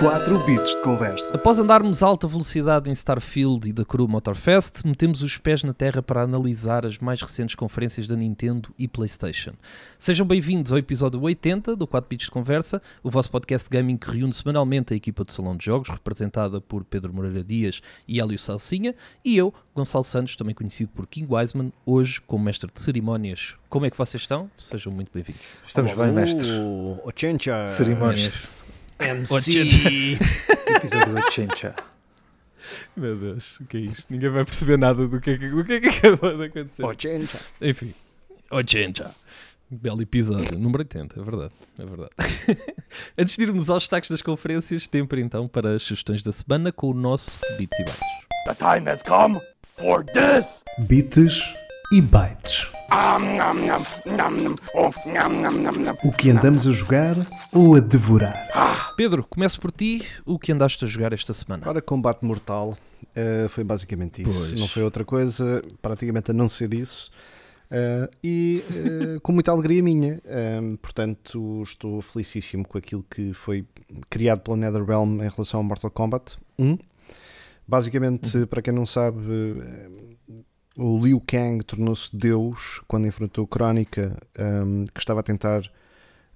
4 bits de conversa. Após andarmos a alta velocidade em Starfield e da Crew Motorfest, metemos os pés na terra para analisar as mais recentes conferências da Nintendo e PlayStation. Sejam bem-vindos ao episódio 80 do 4 bits de conversa, o vosso podcast de gaming que reúne semanalmente a equipa do Salão de Jogos, representada por Pedro Moreira Dias e Hélio Salsinha, e eu, Gonçalo Santos, também conhecido por King Wiseman, hoje como mestre de cerimónias. Como é que vocês estão? Sejam muito bem-vindos. Estamos bem, mestre. O Ochencha. Cerimónias. MC. Episódio 80. Meu Deus, o que é isto? Ninguém vai perceber nada do que é que, do que, é que acabou de acontecer. Ochencha. Enfim, 80. Belo episódio, número 80, é verdade, é verdade. Antes de irmos aos destaques das conferências, tempo então para as sugestões da semana com o nosso Bits e Bytes. The time has come for this. Bits e bytes. O que andamos a jogar ou a devorar? Pedro, começo por ti. O que andaste a jogar esta semana? Ora, combate mortal eh, foi basicamente isso. Pois. Não foi outra coisa, praticamente a não ser isso. Eh, e eh, com muita alegria minha. Eh, portanto, estou felicíssimo com aquilo que foi criado pela NetherRealm em relação ao Mortal Kombat 1. Basicamente, para quem não sabe, o Liu Kang tornou-se Deus quando enfrentou Crónica, ehm, que estava a tentar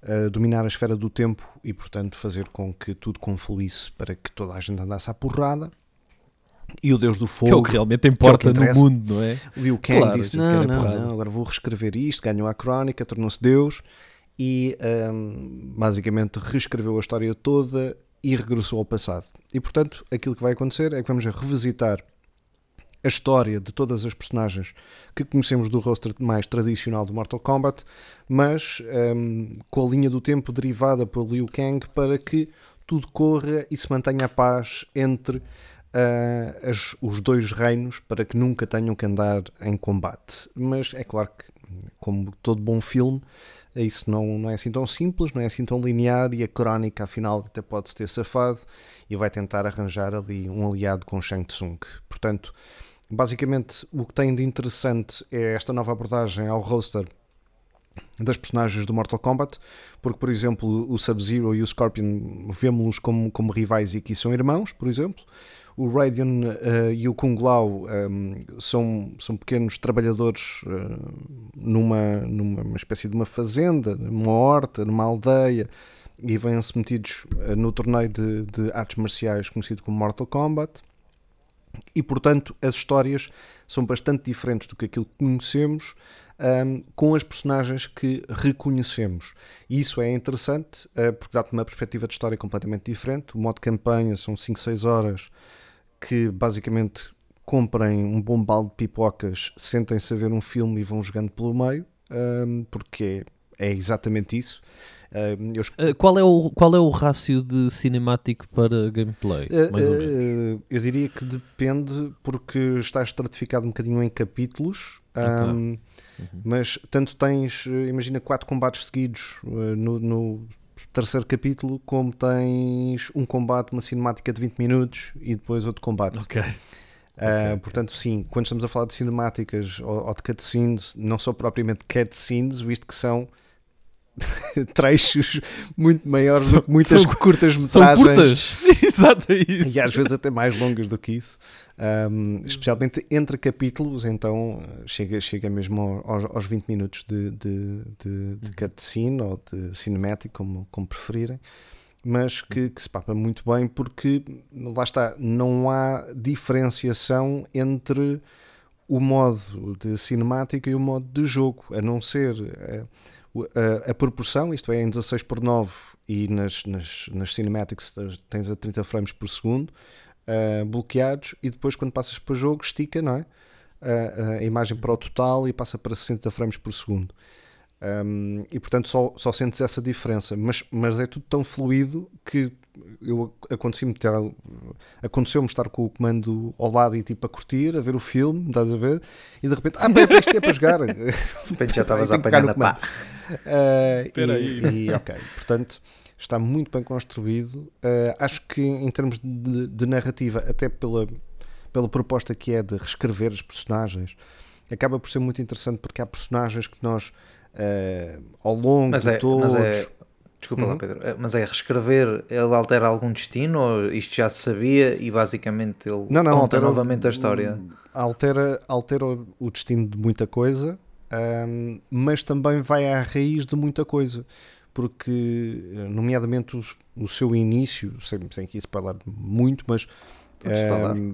eh, dominar a esfera do tempo e, portanto, fazer com que tudo confluísse para que toda a gente andasse à porrada. E o Deus do Que é Fogo, o que realmente importa no interessa. mundo, não é? Liu Kang Claro, disse: Não, não, porrada." não, agora vou reescrever isto. Ganhou a crónica, tornou-se Deus e hum, basicamente reescreveu a história toda e regressou ao passado. E portanto, aquilo que vai acontecer é que vamos revisitar a história de todas as personagens que conhecemos do roster mais tradicional do Mortal Kombat, mas hum, com a linha do tempo derivada pelo Liu Kang para que tudo corra e se mantenha a paz entre ah, as- os dois reinos para que nunca tenham que andar em combate. Mas é claro que, como todo bom filme, isso não, não é assim tão simples, não é assim tão linear e a crónica, afinal, até pode-se ter safado e vai tentar arranjar ali um aliado com Shang Tsung. Portanto, basicamente, o que tem de interessante é esta nova abordagem ao roster das personagens do Mortal Kombat, porque, por exemplo, o Sub-Zero e o Scorpion vemos-los como, como rivais e aqui são irmãos, por exemplo. O Raiden eh, e o Kung Lao ehm, são, são pequenos trabalhadores eh, numa, numa uma espécie de uma fazenda, numa horta, numa aldeia, e vêm-se metidos eh, no torneio de, de artes marciais conhecido como Mortal Kombat. E, portanto, as histórias são bastante diferentes do que aquilo que conhecemos um, com as personagens que reconhecemos. E isso é interessante uh, porque dá-te uma perspectiva de história completamente diferente. O modo campanha são 5, 6 horas que basicamente comprem um bom balde de pipocas, sentem-se a ver um filme e vão jogando pelo meio, um, porque é, é exatamente isso. Eu Ah, qual, é o, qual é o rácio de cinemático para gameplay? Uh, mais ou uh, menos. eu diria que depende, porque está estratificado um bocadinho em capítulos. um, Uhum. Mas tanto tens, imagina, quatro combates seguidos no, no terceiro capítulo, como tens um combate, uma cinemática de 20 minutos e depois outro combate. Ok. Uh, portanto, sim, quando estamos a falar de cinemáticas ou, ou de cutscenes, não são propriamente cutscenes, visto que são trechos muito maiores do que muitas são- curtas São metragens curtas! Exato, é isso. e às vezes até mais longas do que isso, Um, especialmente entre capítulos, então chega, chega mesmo ao- aos, aos 20 minutos de, de, de, de cutscene ou de cinematic, como, como preferirem, mas que, que se papa muito bem porque lá está, não há diferenciação entre o modo de cinemática e o modo de jogo, a não ser eh, a, a proporção, isto é, em 16 por 9 e nas, nas, nas cinematics tens a 30 frames por segundo eh, bloqueados e depois quando passas para o jogo estica, não é? A, a imagem para o total e passa para 60 frames por segundo. Um, e portanto só, só sentes essa diferença, mas, mas é tudo tão fluido que eu aconteci-me ter, aconteceu-me estar com o comando ao lado e tipo a curtir, a ver o filme, estás a ver, e de repente, ah, pera, isto é para jogar. De repente já estavas a apanhar na pá. Espera e, e ok, portanto, está muito bem construído. Uh, acho que em termos de, de narrativa, até pela, pela proposta que é de reescrever as personagens, acaba por ser muito interessante porque há personagens que nós, eh, ao longo Mas de é, todos. mas é, desculpa Uhum. lá, Pedro, é- mas é reescrever, ele altera algum destino ou isto já se sabia e basicamente ele Não, não, conta altera o- novamente a história? altera, altera o- o destino de muita coisa, ahm, mas também vai à raiz de muita coisa. Porque, eh, nomeadamente, os- o, seu início, sem, sem aqui spoiler muito, mas, falar. ahm,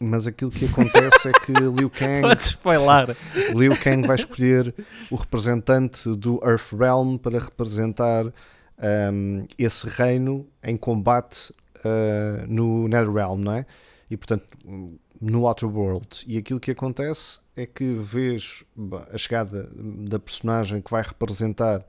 mas aquilo que acontece é que Liu Kang. Liu Kang vai escolher o representante do Earth Realm para representar ahm, esse reino em combate ah, no Netherrealm, não é? E portanto, no Outer World. E aquilo que acontece é que vês a chegada da personagem que vai representar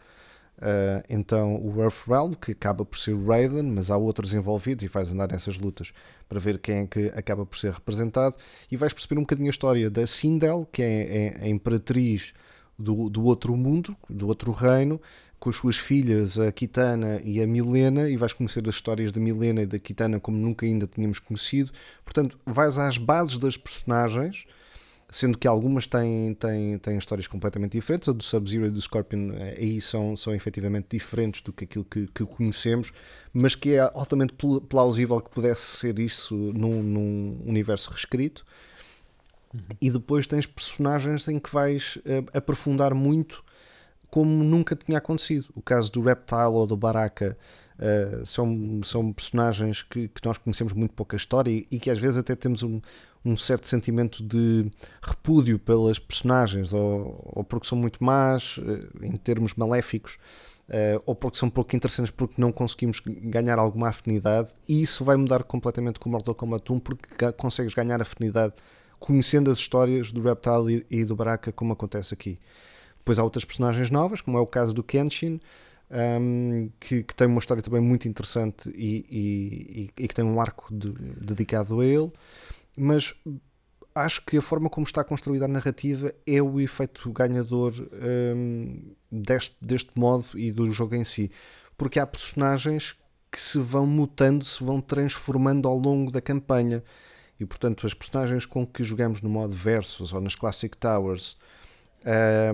ah, então o Earthrealm, que acaba por ser o Raiden, mas há outros envolvidos e vais andar nessas lutas para ver quem é que acaba por ser representado e vais perceber um bocadinho a história da Sindel, que é, é a imperatriz do, do outro mundo, do outro reino, com as suas filhas, a Kitana e a Milena, e vais conhecer as histórias da Milena e da Kitana como nunca ainda tínhamos conhecido. Portanto, vais às bases das personagens, sendo que algumas têm, têm, têm histórias completamente diferentes. A do Sub-Zero e do Scorpion eh, aí são, são efetivamente diferentes do que aquilo que, que conhecemos, mas que é altamente pl- plausível que pudesse ser isso num, num universo reescrito. E depois tens personagens em que vais eh, aprofundar muito como nunca tinha acontecido. O caso do Reptile ou do Baraka eh, são, são personagens que, que nós conhecemos muito pouca história e, e que às vezes até temos um, um certo sentimento de repúdio pelas personagens, ou, ou porque são muito más eh, em termos maléficos, eh, ou porque são pouco interessantes porque não conseguimos ganhar alguma afinidade, e isso vai mudar completamente com Mortal Kombat 1 porque consegues ganhar afinidade conhecendo as histórias do Reptile e, e do Baraka, como acontece aqui. Depois há outras personagens novas, como é o caso do Kenshin, um, que, que tem uma história também muito interessante e- e- e que tem um arco de- dedicado a ele, mas acho que a forma como está construída a narrativa é o efeito ganhador um, deste, deste modo e do jogo em si, porque há personagens que se vão mutando, se vão transformando ao longo da campanha. E portanto, as personagens com que jogamos no modo Versus ou nas Classic Towers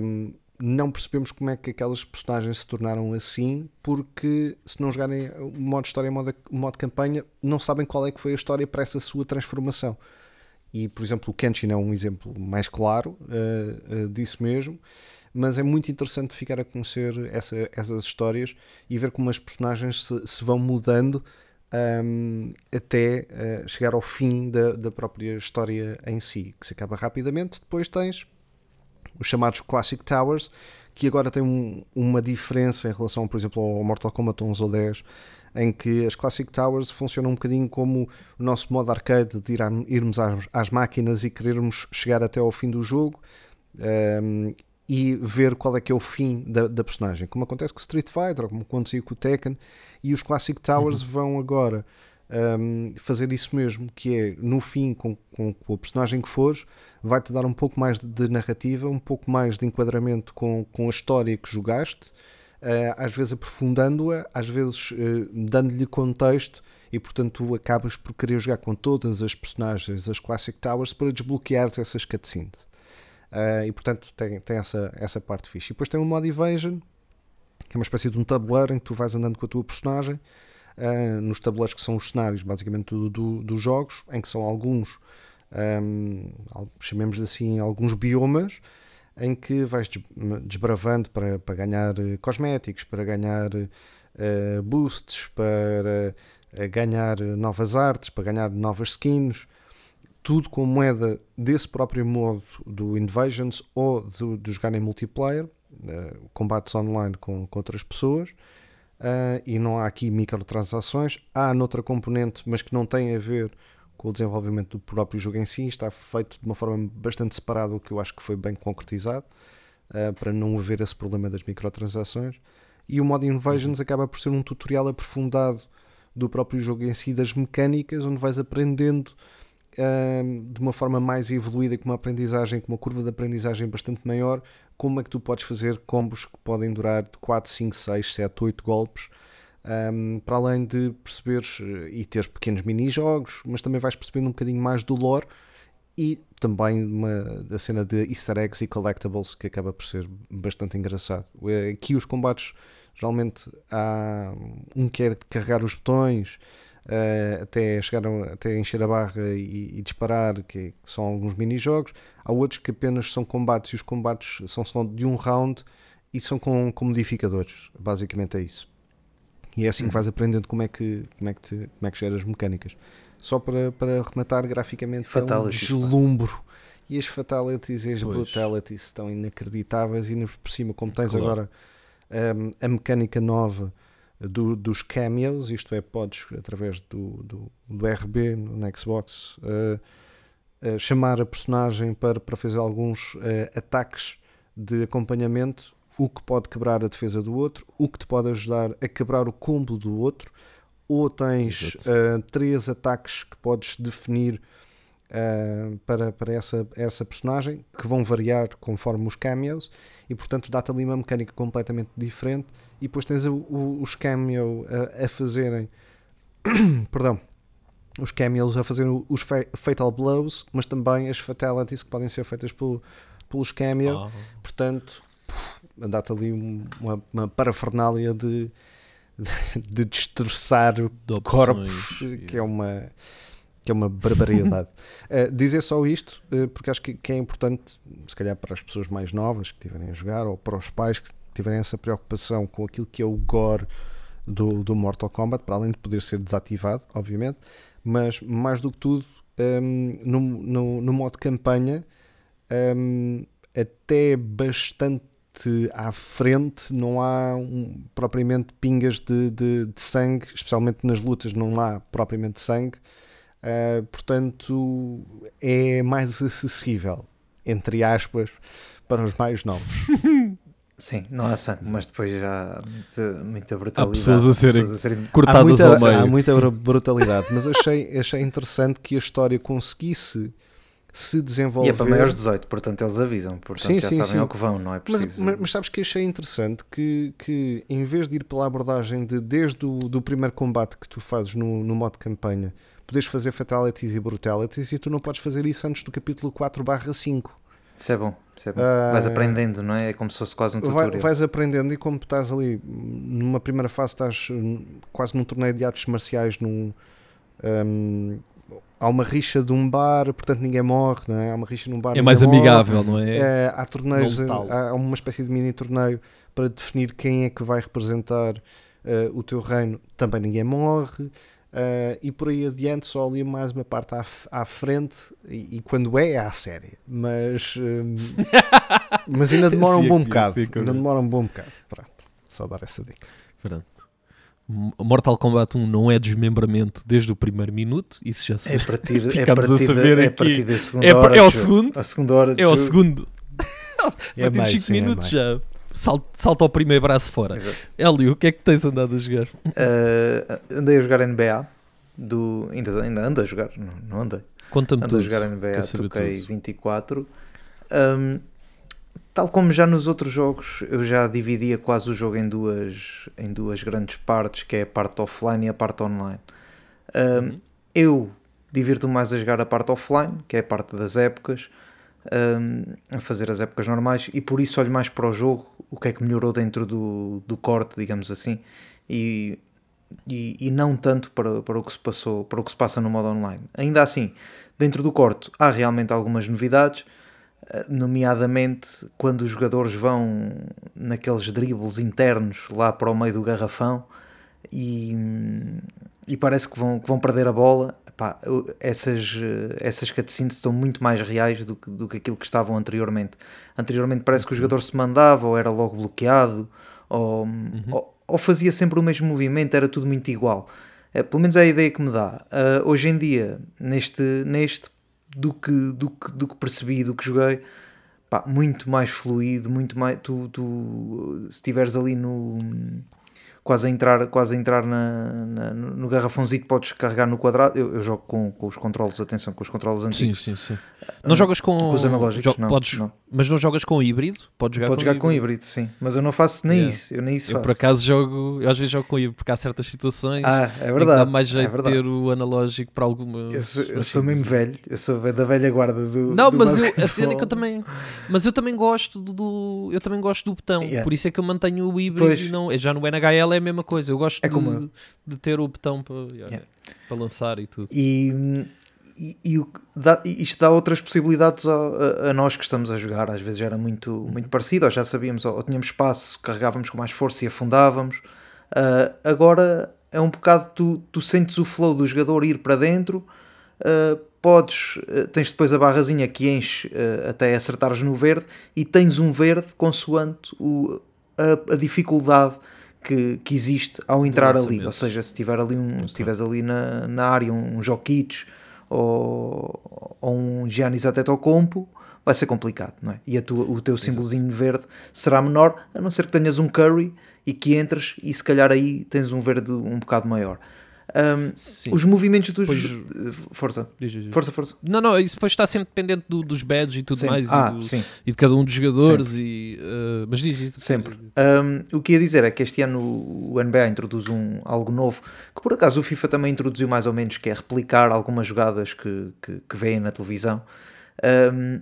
um, não percebemos como é que aquelas personagens se tornaram assim, porque se não jogarem modo história e modo, modo campanha, não sabem qual é que foi a história para essa sua transformação. E, por exemplo, o Kenshin é um exemplo mais claro uh, uh, disso mesmo, mas é muito interessante ficar a conhecer essa, essas histórias e ver como as personagens se, se vão mudando um, até uh, chegar ao fim da, da própria história em si, que se acaba rapidamente. Depois tens os chamados Classic Towers, que agora têm um, uma diferença em relação, por exemplo, ao Mortal Kombat 11 ou 10, em que as Classic Towers funcionam um bocadinho como o nosso modo arcade de ir a, irmos às, às, máquinas e querermos chegar até ao fim do jogo um, e ver qual é que é o fim da, da, personagem, como acontece com o Street Fighter ou como acontecia com o Tekken, e os Classic Towers uhum. vão agora um, fazer isso mesmo, que é no fim, com, com, com o personagem que fores, vai-te dar um pouco mais de, de, narrativa, um pouco mais de enquadramento com, com a história que jogaste, uh, às vezes aprofundando-a, às vezes uh, dando-lhe contexto, e portanto tu acabas por querer jogar com todas as personagens, as Classic Towers, para desbloqueares essas cutscenes. Uh, e portanto tem, tem essa, essa parte fixe. E depois tem o modo Evasion, que é uma espécie de um tabuleiro em que tu vais andando com a tua personagem uh, nos tabuleiros que são os cenários, basicamente, do, do, dos jogos, em que são alguns, um, chamemos assim, alguns biomas, em que vais desbravando para, para ganhar eh, cosméticos, para ganhar uh, boosts, para ganhar novas artes, para ganhar novas skins, tudo com moeda desse próprio modo do Invasions ou do, de jogar em multiplayer, uh, combates online com, com outras pessoas. Uh, e não há aqui microtransações. Há noutra componente, mas que não tem a ver com o desenvolvimento do próprio jogo em si. Está feito de uma forma bastante separada, o que eu acho que foi bem concretizado, uh, para não haver esse problema das microtransações. E o modo Invasions acaba por ser um tutorial aprofundado do próprio jogo em si, das mecânicas, onde vais aprendendo uh, de uma forma mais evoluída, com uma aprendizagem, com uma curva de aprendizagem bastante maior, como é que tu podes fazer combos que podem durar de 4, 5, 6, 7, 8 golpes Um, para além de perceberes eh, e teres pequenos mini-jogos, mas também vais percebendo um bocadinho mais do lore e também uma, da cena de easter eggs e collectibles que acaba por ser bastante engraçado. Eh, Aqui os combates, geralmente há um que é de carregar os botões eh, até chegar a, até encher a barra e, e disparar, que, que são alguns mini-jogos. Há outros que apenas são combates e os combates são só de um round e são com, com modificadores. Basicamente é isso. E é assim que vais aprendendo como é que, como é que, te, como é que geras mecânicas. Só para, para rematar graficamente, Fatalities, é um deslumbro. E as fatalities e as Pois. brutalities estão inacreditáveis. E por cima, como tens Claro. agora um, a mecânica nova do- dos cameos, isto é, podes através do, do, do RB no Xbox uh, uh, chamar a personagem para, para fazer alguns uh, ataques de acompanhamento, o que pode quebrar a defesa do outro, o que te pode ajudar a quebrar o combo do outro, ou tens três ataques que podes definir uh, para, para essa, essa personagem, que vão variar conforme os cameos, e portanto dá-te ali uma mecânica completamente diferente, e depois tens o- o- os cameo a, a fazerem, perdão, os cameos a fazerem os fa- fatal blows, mas também as fatalities que podem ser feitas pelo, pelos cameo, Ah, portanto dá-te ali um- uma, uma parafernália de, de, de destroçar de corpos, e- que é uma que é uma barbaridade. Uh, dizer só isto, uh, porque acho que, que é importante, se calhar para as pessoas mais novas que estiverem a jogar, ou para os pais que tiverem essa preocupação com aquilo que é o gore do, do Mortal Kombat, para além de poder ser desativado, obviamente, mas mais do que tudo, um, no, no, no modo campanha, um, até bastante à frente não há um, propriamente pingas de, de, de sangue, especialmente nas lutas não há propriamente sangue, Uh, portanto é mais acessível, entre aspas, para os mais novos. Sim, não há sangue, mas depois já há muita, muita brutalidade. pessoas a serem- pessoas a serem Há cortadas muita, ao meio. há muita brutalidade, mas achei, achei interessante que a história conseguisse se desenvolver. E é para maiores de 18, portanto eles avisam, portanto Sim, já sim, sabem sim. ao que vão, não é Mas, preciso. mas, mas sabes que achei interessante que, que em vez de ir pela abordagem de desde o do primeiro combate que tu fazes no, no modo campanha, podes fazer fatalities e brutalities e tu não podes fazer isso antes do capítulo 4 barra 5. Isso é bom, isso é bom. Ah, Vais aprendendo, não é? É como se fosse quase um Vai- tutorial. vais aprendendo e como estás ali numa primeira fase estás quase num torneio de artes marciais num, hum, há uma rixa de um bar portanto ninguém morre não é? há uma rixa num bar É mais morre. amigável, não é? Eh, há torneios letal. há uma espécie de mini torneio para definir quem é que vai representar eh, o teu reino também ninguém morre eh, e por aí adiante só ali mais uma parte à, à frente e, e quando é é à série mas hum, mas ainda demora um bom bocado ainda demora um bom bocado pronto só dar essa dica Pronto. Mortal Kombat 1 não é desmembramento desde o primeiro minuto, isso já se É a partir, é a Ficámos a partir, saber é a aqui. partir É, é o de segundo? A segunda hora de É o segundo. A É partir de meio, 5 sim, é minutos já salta, ao primeiro braço fora. Exato. Hélio, o que é que tens andado a jogar? Ah, andei a jogar NBA. Do, ainda, ainda ando a jogar, não, não andei. Conta-me Ando a tudo. jogar NBA saber 2K24. Um, tal como já nos outros jogos, eu já dividia quase o jogo em duas, em duas grandes partes, que é a parte offline e a parte online. Um, Uhum. Eu divirto mais a jogar a parte offline, que é a parte das épocas, um, a fazer as épocas normais, e por isso olho mais para o jogo, o que é que melhorou dentro do, do corte, digamos assim, e, e, e não tanto para, para o que se passou, para o que se passa no modo online. Ainda assim, dentro do corte há realmente algumas novidades, eh, nomeadamente quando os jogadores vão naqueles dribles internos lá para o meio do garrafão e, e parece que vão, que vão perder a bola. Epá, essas, eh, essas cutscenes estão muito mais reais do que, do que aquilo que estavam anteriormente. Anteriormente parece que o jogador se mandava ou era logo bloqueado ou, ou, ou fazia sempre o mesmo movimento, era tudo muito igual. Eh, pelo menos é a ideia que me dá. Ah, hoje em dia, neste, neste do, que, do, que, do que percebi, do que joguei, pá, muito mais fluido, muito mais. Tu, tu se estiveres ali no. Quase a entrar, quase a entrar na, na- no garrafãozinho, podes carregar no quadrado. Eu, eu jogo com, com os controles, atenção, com os controles Sim, antigos. sim, sim. Não jogas com, com os analógicos, não, podes, não. Mas não jogas com híbrido? Podes jogar, Podes com, jogar com híbrido. híbrido, sim. Mas eu não faço nem Yeah. isso. Eu nem isso Eu faço. por acaso jogo, eu às vezes jogo com híbrido, porque há certas situações Ah, é que dá verdade. mais é jeito de verdade. ter o analógico para alguma. Eu sou, eu sou mesmo velho, eu sou da velha guarda do. Não, do mas eu, a cena é que eu também, mas eu também gosto do, eu também gosto do botão, Yeah. por isso é que eu mantenho o híbrido e não, já no NHL é a mesma coisa. Eu gosto É de, como de ter o botão para, yeah, para lançar e tudo. E, e, e dá- isto dá outras possibilidades a, a nós que estamos a jogar. Às vezes era muito, muito parecido, ou já sabíamos, ou tínhamos espaço, carregávamos com mais força e afundávamos. Ah, agora é um bocado tu, tu sentes o flow do jogador ir para dentro. ah, podes, ah, tens depois a barrazinha que enche até acertares no verde e tens um verde consoante o, a, a dificuldade que, que existe ao entrar ali. lançamento. Ou seja, se tiver ali um, se tiveres ali na, na área um Jokic ou, ou um Giannis Antetokounmpo, vai ser complicado, não é? E tua, o teu símbolozinho verde será menor, a não ser que tenhas um Curry e que entres e se calhar aí tens um verde um bocado maior. Um, os movimentos dos... Pois- Força, diz, diz. força, força. Não, não, isso depois está sempre dependente do- dos badges e tudo Sempre. mais Ah, e, do- e de cada um dos jogadores e uh, mas diz, diz. Sempre. Um, o que ia dizer é que este ano o NBA introduz um, algo novo que por acaso o FIFA também introduziu mais ou menos, que é replicar algumas jogadas que, que, que veem na televisão. Um,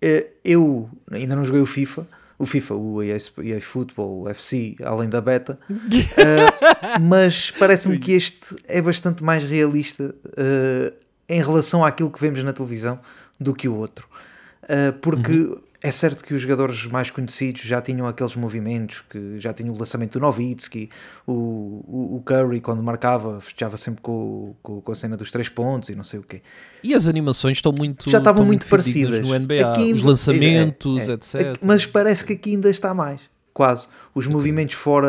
eh, eu ainda não joguei o FIFA, o FIFA, o EA, EA Football, o FC, além da beta, uh, mas parece-me que este é bastante mais realista uh, em relação àquilo que vemos na televisão do que o outro. Uh, porque é certo que os jogadores mais conhecidos já tinham aqueles movimentos, que já tinham o lançamento do Novitsky, o, o, o Curry quando marcava festejava sempre com, com, com a cena dos três pontos e não sei o quê. E as animações estão muito Já estavam muito parecidas. no NBA, Aqui os lançamentos, é, é. etc. Aqui- Mas parece que aqui ainda está mais, quase. Os movimentos fora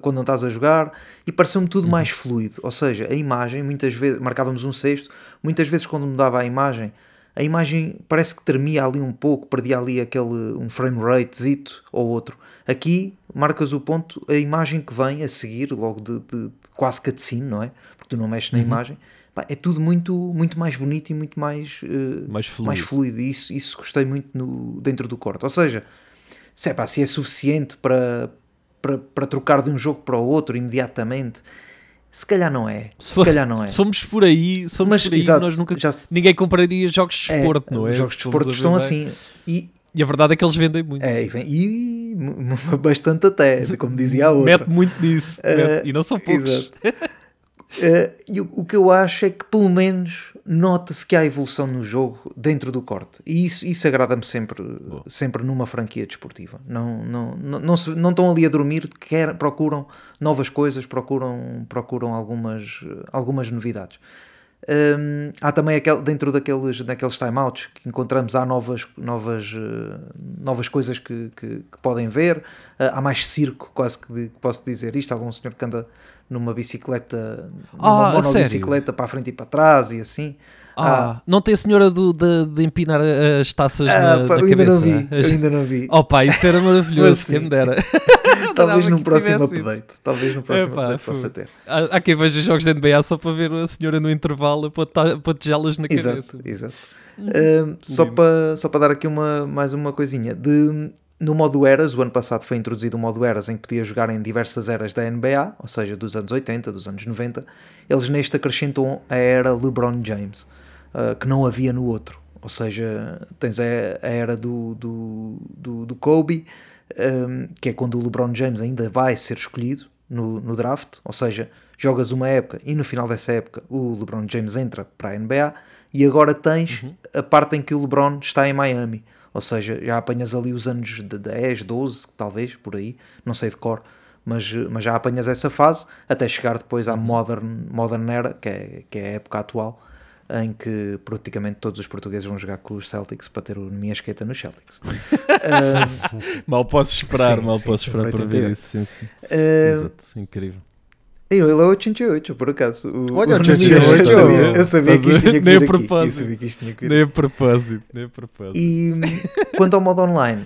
quando não estás a jogar e pareceu-me tudo Uhum. mais fluido. Ou seja, a imagem, muitas vezes, marcávamos um sexto, muitas vezes quando mudava a imagem, a imagem parece que tremia ali um pouco, perdia ali aquele um frame ratezito ou outro. Aqui marcas o ponto, a imagem que vem a seguir, logo de, de- de quase cutscene, não é? Porque tu não mexes na Uhum. imagem. Pá, é tudo muito, muito mais bonito e muito mais, eh, Mais fluido. mais fluido. E isso, isso gostei muito no, dentro do corte. Ou seja, se é, pá, se é suficiente para, para, para trocar de um jogo para o outro imediatamente, se calhar não é. Se So- calhar não é. Somos por aí, somos Mas, por aí, exato, nós nunca já se- ninguém compraria jogos de É, esporte, não é? Os jogos de desporto a estão assim. E, E a verdade é que eles vendem muito. é, e, vem- e bastante até, como dizia a outra. Mete muito nisso. Eh, mete- e não são poucos. Exato. Eh, e o, o que eu acho é que pelo menos nota-se que há evolução no jogo dentro do corte e isso, isso agrada-me sempre, sempre numa franquia desportiva. Não, não, não, não, se- não estão ali a dormir, quer, procuram novas coisas, procuram, procuram algumas, algumas novidades. Hum, há também aquele, dentro daqueles, daqueles timeouts que encontramos há novas, novas, eh, novas coisas que, que, que podem ver Eh, há mais circo quase que, posso dizer isto há um senhor que anda numa bicicleta numa Ah, monobicicleta para a frente e para trás e assim Ah, não tem a senhora do, de, de empinar as taças Ah, na, pá, na eu ainda cabeça? não vi As- eu ainda não vi Oh pá, isso era maravilhoso, quem me dera. talvez num próximo update talvez num próximo Epá, update possa ter Há, há quem veja jogos de NBA só para ver a senhora no intervalo a pôr- tigelas na cabeça. Exato, exato. Um, só para só para dar aqui uma, mais uma coisinha. De, no modo Eras, o ano passado foi introduzido o modo Eras em que podia jogar em diversas eras da NBA, ou seja, dos anos 80, dos anos 90. Eles neste acrescentam a era LeBron James, uh, que não havia no outro. Ou seja, tens a, era do, do, do, do Kobe, um, que é quando o LeBron James ainda vai ser escolhido no, no draft, ou seja, jogas uma época e no final dessa época o LeBron James entra para a NBA e agora tens a parte em que o LeBron está em Miami, ou seja, já apanhas ali os anos de 10, 12, talvez, por aí, não sei de cor, mas, mas já apanhas essa fase até chegar depois à modern, modern era, que é, que é a época atual, em que praticamente todos os portugueses vão jogar com os Celtics para ter o minha esqueta nos Celtics. Um, Mal posso esperar, Sim, mal sim, posso esperar para ver 88. isso. Sim, sim. um, Exato, incrível. Ele é 88, por acaso. O, Olha, o 88, eu sabia, eu sabia que isto tinha que vir aqui. Eu propósito. sabia que isto tinha que vir Nem a propósito, nem a propósito. E quanto ao modo online,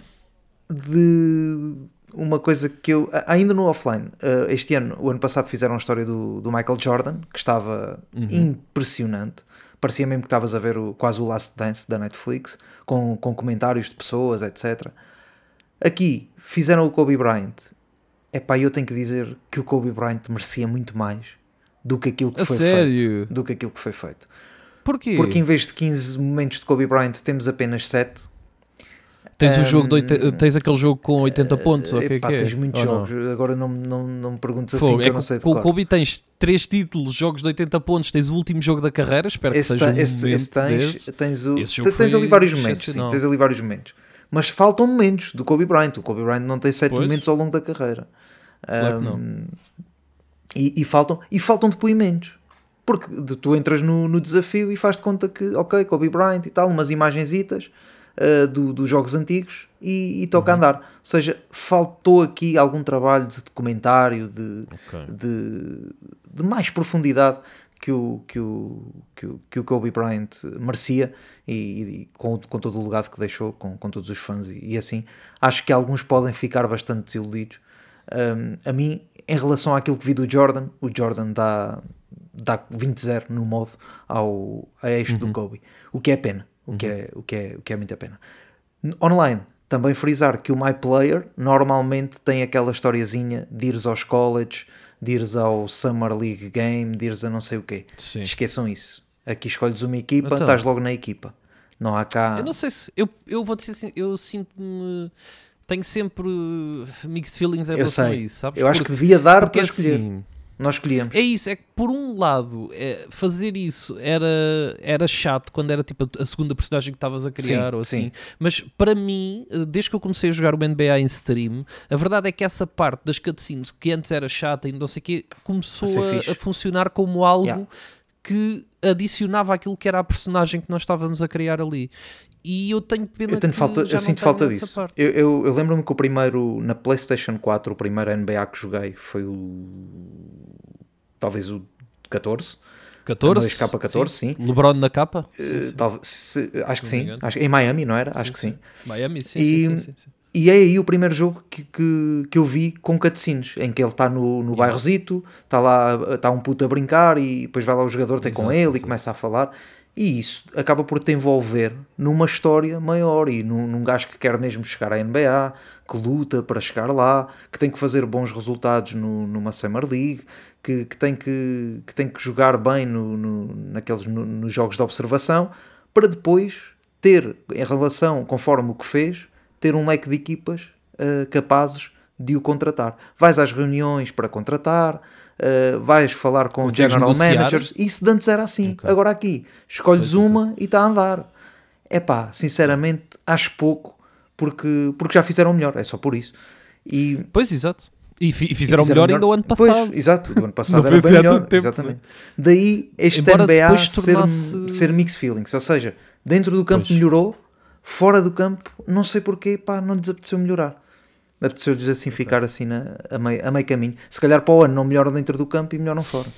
de uma coisa que eu. Ainda no offline, uh, este ano, o ano passado, fizeram a história do, do Michael Jordan, que estava impressionante. Parecia mesmo que estavas a ver o, quase o Last Dance da Netflix, com, com comentários de pessoas, etc. Aqui fizeram o Kobe Bryant. Epá, eu tenho que dizer que o Kobe Bryant merecia muito mais do que aquilo que A foi sério? feito. Do que aquilo que foi feito. Porquê? Porque em vez de 15 momentos de Kobe Bryant, temos apenas 7. tens, o Hum, jogo de tens aquele jogo com 80 pontos, ou o que é Epá, que é? tens muitos Ou não? jogos. Agora não, não, não me perguntes assim, Fogo, que é eu não sei de com o. Kobe tens 3 títulos, jogos de 80 pontos, tens o último jogo da carreira, espero Esse, que seja te- um esse, momento esse tens, tens, o, tens ali vários momentos, sim, tens ali vários momentos. Mas faltam momentos do Kobe Bryant. O Kobe Bryant não tem sete Pois. momentos ao longo da carreira. Claro que não. Um, E, e faltam, e faltam depoimentos. Porque tu entras no, no desafio e faz de conta que, ok, Kobe Bryant e tal, umas imagenzitas uh, do, dos jogos antigos e, e toca Uhum. andar. Ou seja, faltou aqui algum trabalho de documentário, de, Ok. de, de mais profundidade que o, que o, que o, que o Kobe Bryant merecia e, e com, com todo o legado que deixou, com, com todos os fãs e, e assim. Acho que alguns podem ficar bastante desiludidos. Um, a mim, em relação àquilo que vi do Jordan, o Jordan dá, dá 20-0 no modo ao, a este do Kobe, o que é pena, o, que é, o, que é, o que é muita pena. Online, também frisar que o My Player normalmente tem aquela historiazinha de ires aos college, de ires ao Summer League Game, de ires a não sei o quê. Sim. Esqueçam isso. Aqui escolhes uma equipa, Então. estás logo na equipa. Não há cá. Eu não sei se. Eu, eu vou dizer assim, eu sinto-me. Tenho sempre mixed feelings em relação a isso, sabes? Eu acho que Porque- devia dar para escolher. assim, Nós escolhemos. É isso, é que por um lado, é, fazer isso era, era chato quando era tipo a, a segunda personagem que estavas a criar Sim, ou assim, sim. mas para mim, eh, desde que eu comecei a jogar o NBA em stream, a verdade é que essa parte das cutscenes que antes era chata e não sei o quê, começou A a, a funcionar como algo Yeah. que adicionava aquilo que era a personagem que nós estávamos a criar ali. E eu tenho pena Eu, tenho que falta, já eu não sinto falta disso. parte. Eu, eu, eu lembro-me que o primeiro, na PlayStation 4, o primeiro NBA que joguei foi o. talvez o 14. 14? 2K14, sim. LeBron na capa? Talvez, se- acho que sim. Acho, em Miami, não era? Acho que sim. Miami, sim, E- sim, sim, sim, sim. E é aí o primeiro jogo que, que, que eu vi com cutscenes, em que ele está no, no bairrozito, está lá, está um puto a brincar e depois vai lá o jogador ter com ele e começa a falar. E isso acaba por te envolver numa história maior e num, num gajo que quer mesmo chegar à NBA, que luta para chegar lá, que tem que fazer bons resultados no, numa Summer League, que, que, tem, que, que tem que jogar bem no, no- naqueles, no- nos jogos de observação, para depois ter, em relação, conforme o que fez, ter um leque de equipas uh, capazes de o contratar. Vais às reuniões para contratar, uh, vais falar com Consegues general negociar? managers. Isso de antes era assim. Ok. Agora aqui, escolhes Pois, uma e está a andar. É pá, sinceramente, acho pouco porque, porque já fizeram melhor. É só por isso. E, Pois, exato. E, fi- e fizeram, e melhor ainda o ano Pois, passado. exato, o ano passado era bem assim melhor. tempo. Exatamente. Daí este Embora NBA ser, tornasse- ser mixed feelings. Ou seja, dentro do campo Pois. melhorou, fora do campo, não sei porquê, pá, não lhes apeteceu melhorar. Apeteceu-lhes assim ficar assim na, a, meio, a meio caminho. Se calhar para o ano não melhoram dentro do campo e melhoram fora.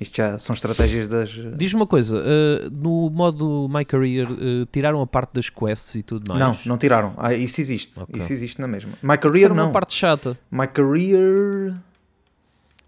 Isto já são estratégias das. Diz-me uma coisa, uh, no modo My Career uh, tiraram a parte das quests e tudo mais? Não, não tiraram. Ah, isso existe. Ok. Isso existe na mesma. My Isso Career era uma não. parte chata. My Career.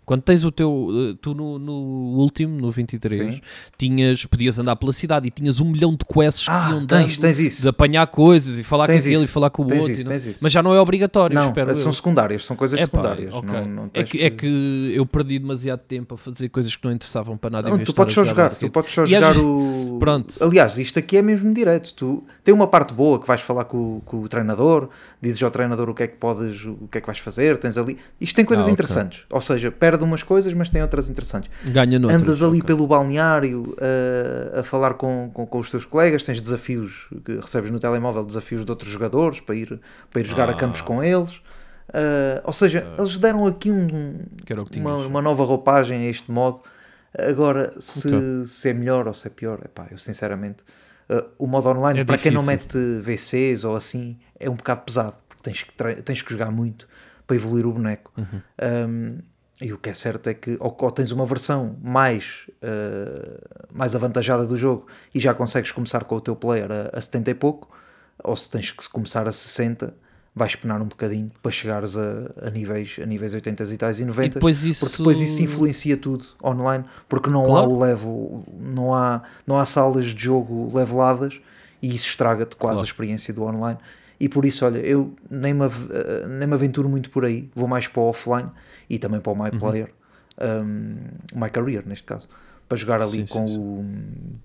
Quando tens o teu, uh, tu no, no último, no 23, Sim. tinhas, podias andar pela cidade e tinhas um milhão de quests que Ah, iam tens, tens isso. de apanhar coisas e falar Tens com aquele e falar com o Tens outro. isso, não tens sei- isso. Mas já não é obrigatório, Não, espero são eu. secundárias, são coisas secundárias. ok. Não, não é, tens que, é que eu perdi demasiado tempo a fazer coisas que não interessavam para nada. Não, tu podes só jogar, tu podes só jogar o. Pronto. Aliás, isto aqui é mesmo direto. Tu tem uma parte boa que vais falar com, o- com o treinador, dizes ao treinador o que é que podes, o que é que vais fazer, tens ali. Isto tem coisas Ah, ok. interessantes. Ou seja, perde umas coisas, mas tem outras interessantes. Ganha noutras, Andas ali ok. pelo balneário uh, a falar com, com, com os teus colegas, tens desafios que recebes no telemóvel, desafios de outros jogadores para ir, para ir jogar a Ah. campos com eles. Uh, ou seja, eles deram aqui um, uma, uma nova roupagem a este modo. Agora, se, Ok. se é melhor ou se é pior, epá, eu sinceramente, uh, o modo online, É para quem não difícil. mete VCs ou assim, é um bocado pesado, porque tens que, tens que jogar muito para evoluir o boneco. Uhum. Um, e o que é certo é que ou, ou tens uma versão mais, uh, mais avantajada do jogo e já consegues começar com o teu player a, a 70 e pouco, ou se tens que começar a 60, vais penar um bocadinho para chegares a, a níveis, a níveis 80 e tais e 90. E depois isso... Porque depois isso influencia tudo online, porque não Claro. há o level, não há, não há salas de jogo leveladas e isso estraga-te quase Claro. a experiência do online. E por isso, olha, eu nem me, eh, nem me aventuro muito por aí, vou mais para o offline e também para o Uhum. My Player, um, My Career neste caso, para jogar ali Sim, com, sim, O,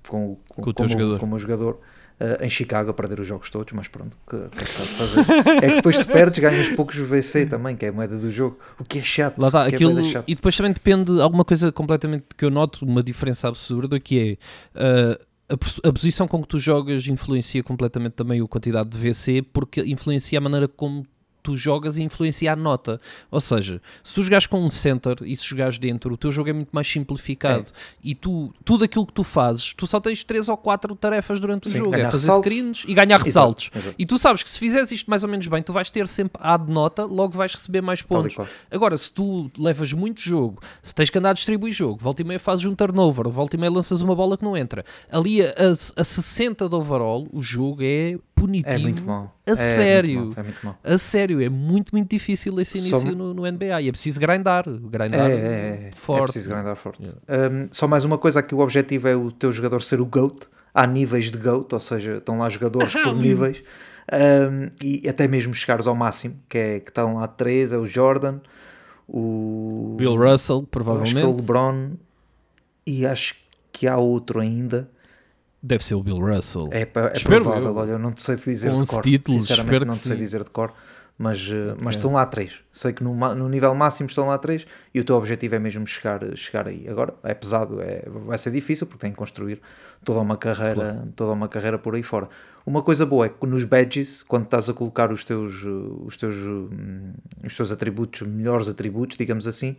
com, o- Com o teu jogador. com o meu jogador. eh, em Chicago a perder os jogos todos, mas pronto, que, que é fazer? é que depois se perdes ganhas poucos VC também, que é a moeda do jogo, o que é chato. Lá está, é aquilo, da chato. e depois também depende, alguma coisa completamente que eu noto, uma diferença absurda, que é uh, a posição com que tu jogas influencia completamente também a quantidade de VC, porque influencia a maneira como tu jogas e influencia a nota. Ou seja, se tu jogares com um center e se jogares dentro, o teu jogo é muito mais simplificado e tu, tudo aquilo que tu fazes, tu só tens três ou quatro tarefas durante o Sim, jogo. É fazer ressaltos. screens e ganhar ressaltos. exato. E tu sabes que se fizeres isto mais ou menos bem, tu vais ter sempre A de nota, logo vais receber mais pontos. Agora, se tu levas muito jogo, se tens que andar a distribuir jogo, volta e meia fazes um turnover, volta e meia lanças uma bola que não entra. Ali a, a 60 de overall, o jogo é punitivo. É muito mal. A É sério. muito É muito. A sério, é muito, muito difícil esse início no, no NBA e é preciso grindar. Grindar É, é, é, é forte. preciso grindar forte. Um, só mais uma coisa, aqui o objetivo é o teu jogador ser o GOAT. Há níveis de GOAT, ou seja, estão lá jogadores por níveis. Um, e até mesmo chegares ao máximo, que é que estão lá três, é o Jordan, o Bill Russell, acho que é o provavelmente. LeBron e acho que há outro ainda. Deve ser o Bill Russell. É, é provável, eu. olha, eu não te sei dizer 11 de cor. títulos, Sinceramente, não te sei sim. dizer de cor. Mas, eh, mas estão lá três. Sei que no, no nível máximo estão lá três e o teu objetivo é mesmo chegar, chegar aí. Agora é pesado, é, vai ser difícil porque tem que construir toda uma carreira, toda uma carreira por aí fora. Uma coisa boa é que nos badges, quando estás a colocar os teus, os teus, hum, os teus atributos, melhores atributos, digamos assim,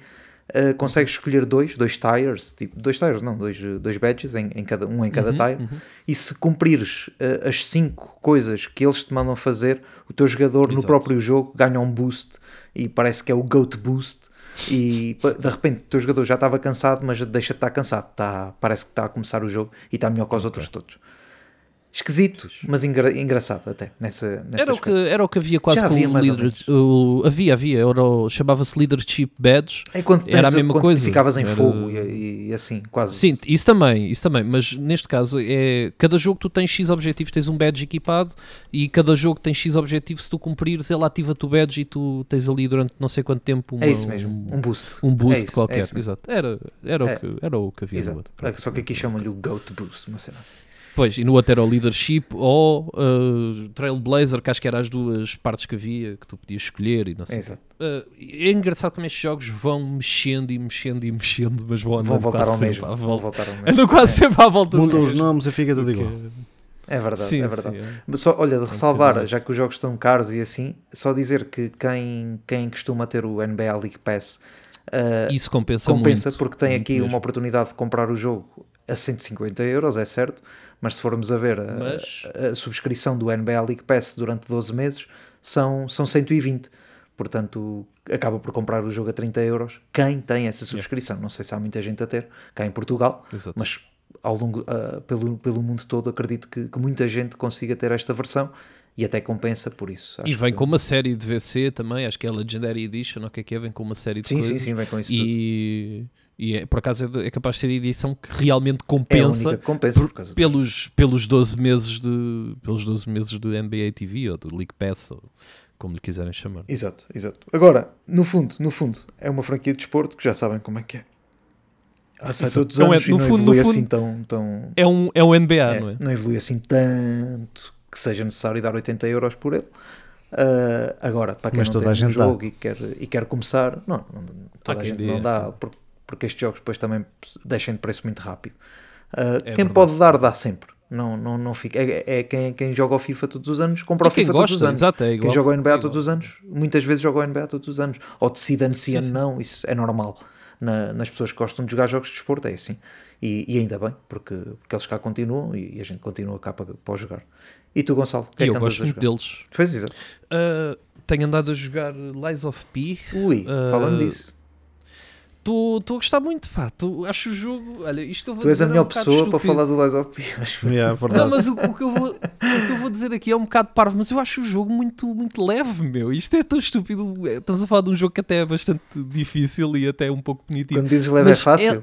eh, consegues escolher dois, dois tires, tipo, dois tires, não, dois, dois badges, em, em cada, um em cada tire, e se cumprires eh, as cinco coisas que eles te mandam fazer, o teu jogador no Exato. próprio jogo ganha um boost, e parece que é o GOAT Boost, e de repente o teu jogador já estava cansado, mas deixa de estar cansado, tá, parece que está a começar o jogo e está melhor que os outros todos. Esquisito, mas engra- engraçado até, nessa, nesse Era o, que, era o que havia quase Já com havia o. O, havia, havia. Chamava-se Leadership Badge. É quando tens, era a mesma coisa. ficavas em Era- fogo e, e assim, quase. Sim, isso também, isso também, mas neste caso é cada jogo tu tens X objetivos, tens um badge equipado e cada jogo tem X objetivos, se tu cumprires ele ativa-te o badge e tu tens ali durante não sei quanto tempo uma- é isso mesmo, um, um boost. um boost É isso, qualquer, é exato. Era, era, É. o que, era o que havia Exato. É, Só que aqui chamam-lhe o GOAT Boost, uma cena assim. Pois, e no outro era o Leadership ou uh, Trailblazer, que acho que eram as duas partes que havia que tu podias escolher e não sei. Exato. Uh, é engraçado como estes jogos vão mexendo e mexendo e mexendo, mas vão, Vão andando voltar quase ao mesmo. à Vão volta. voltar ao mesmo. Andam quase sempre à volta Mudam os mesmo. nomes e fica tudo igual. É verdade, Sim, é verdade. sim, é. Mas Só, olha, de ressalvar, já que os jogos estão caros e assim, só dizer que quem, quem costuma ter o NBA League Pass eh, Isso compensa, compensa muito. porque tem muito aqui mesmo. uma oportunidade de comprar o jogo a 150 euros, é certo, mas se formos a ver a, Mas- a subscrição do NBA League Pass durante 12 meses são, são 120. Portanto, acaba por comprar o jogo a 30 euros. Quem tem essa subscrição? Não sei se há muita gente a ter, cá em Portugal, Exato. mas ao longo, ah, pelo, pelo mundo todo acredito que, que muita gente consiga ter esta versão e até compensa por isso. E vem que- com uma série de VC também, acho que é a Legendary Edition, o que é que é, vem com uma série de Sim, sim, coisas. sim, vem com isso tudo. E, é, por acaso é, de- é capaz de ser a edição que realmente É a compensa única que compensa por, pelos, pelos 12 meses de pelos 12 meses do NBA TV ou do League Pass, ou como lhe quiserem chamar. Exato, exato. Agora, no fundo, no fundo, é uma franquia de desporto que já sabem como é que é. Ah, sai todos os Não é- anos e no não fundo, evolui no fundo, assim tão... tão É um, é um NBA, é, não é? não evolui assim tanto que seja necessário dar 80 euros por ele. Ah, agora, para quem Mas não toda tem a um gente dá. jogo e quer, e quer começar, não, não- toda a gente dê, não dá, claro. Por- porque estes jogos depois também deixam de preço muito rápido. Ah, É quem verdade. pode dar, dá sempre. Não, não, não fica. É, é quem, quem joga o FIFA todos os anos, compra o quem FIFA gosta, todos os anos. exato, é Quem igual. joga o NBA É todos os anos, muitas vezes joga o NBA todos os anos. Ou decide ano ano não, isso é normal. Na- nas pessoas que gostam de jogar jogos de desporto, é assim. E, e ainda bem, porque, porque eles cá continuam e, a gente continua cá para, para jogar. E tu, Gonçalo, que é eu que gosto muito deles. Pois exato. Uh, tenho andado a jogar Lies of P. Ui, Ah, falando disso. Estou a gostar muito, pá. Tô, acho o jogo. Olha, isto eu vou Tu és a é um melhor bocado pessoa para falar do Lies of P. Acho Yeah, Não, verdade. mas o, o que eu vou, o que eu vou dizer aqui é um bocado parvo, mas eu acho o jogo muito, muito leve, meu. Isto é tão estúpido. É, Estamos a falar de um jogo que até é bastante difícil e até um pouco punitivo. Quando dizes leve é Mas fácil.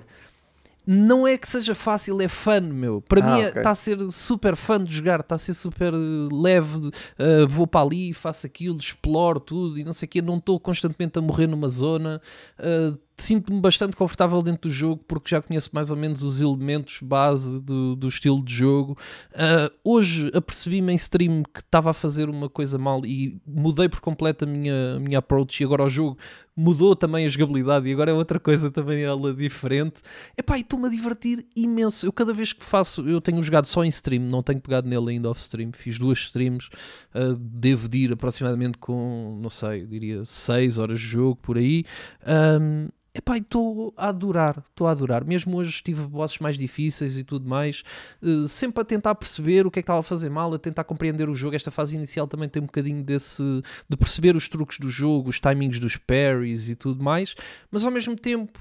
Não é que seja fácil, é fun, meu. Para Ah, mim está a ser super fun de jogar, está a ser super leve. eh, vou para ali, faço aquilo, exploro tudo e não sei o quê. Não estou constantemente a morrer numa zona. eh, Sinto-me bastante confortável dentro do jogo porque já conheço mais ou menos os elementos base do, do estilo de jogo. Uh, hoje apercebi-me em stream que estava a fazer uma coisa mal e mudei por completo a minha, a minha approach e agora o jogo mudou também a jogabilidade e agora é outra coisa também ela diferente. Epá, e estou-me a divertir imenso. Eu cada vez que faço, eu tenho jogado só em stream, não tenho pegado nele ainda off stream. Fiz duas streams, uh, devo de ir aproximadamente com, não sei, diria 6 horas de jogo por aí. Um, Epá, estou a adorar, estou a adorar. Mesmo hoje tive bosses mais difíceis e tudo mais, eh, sempre a tentar perceber o que é que estava a fazer mal, a tentar compreender o jogo. Esta fase inicial também tem um bocadinho desse de perceber os truques do jogo, os timings dos parries e tudo mais, mas ao mesmo tempo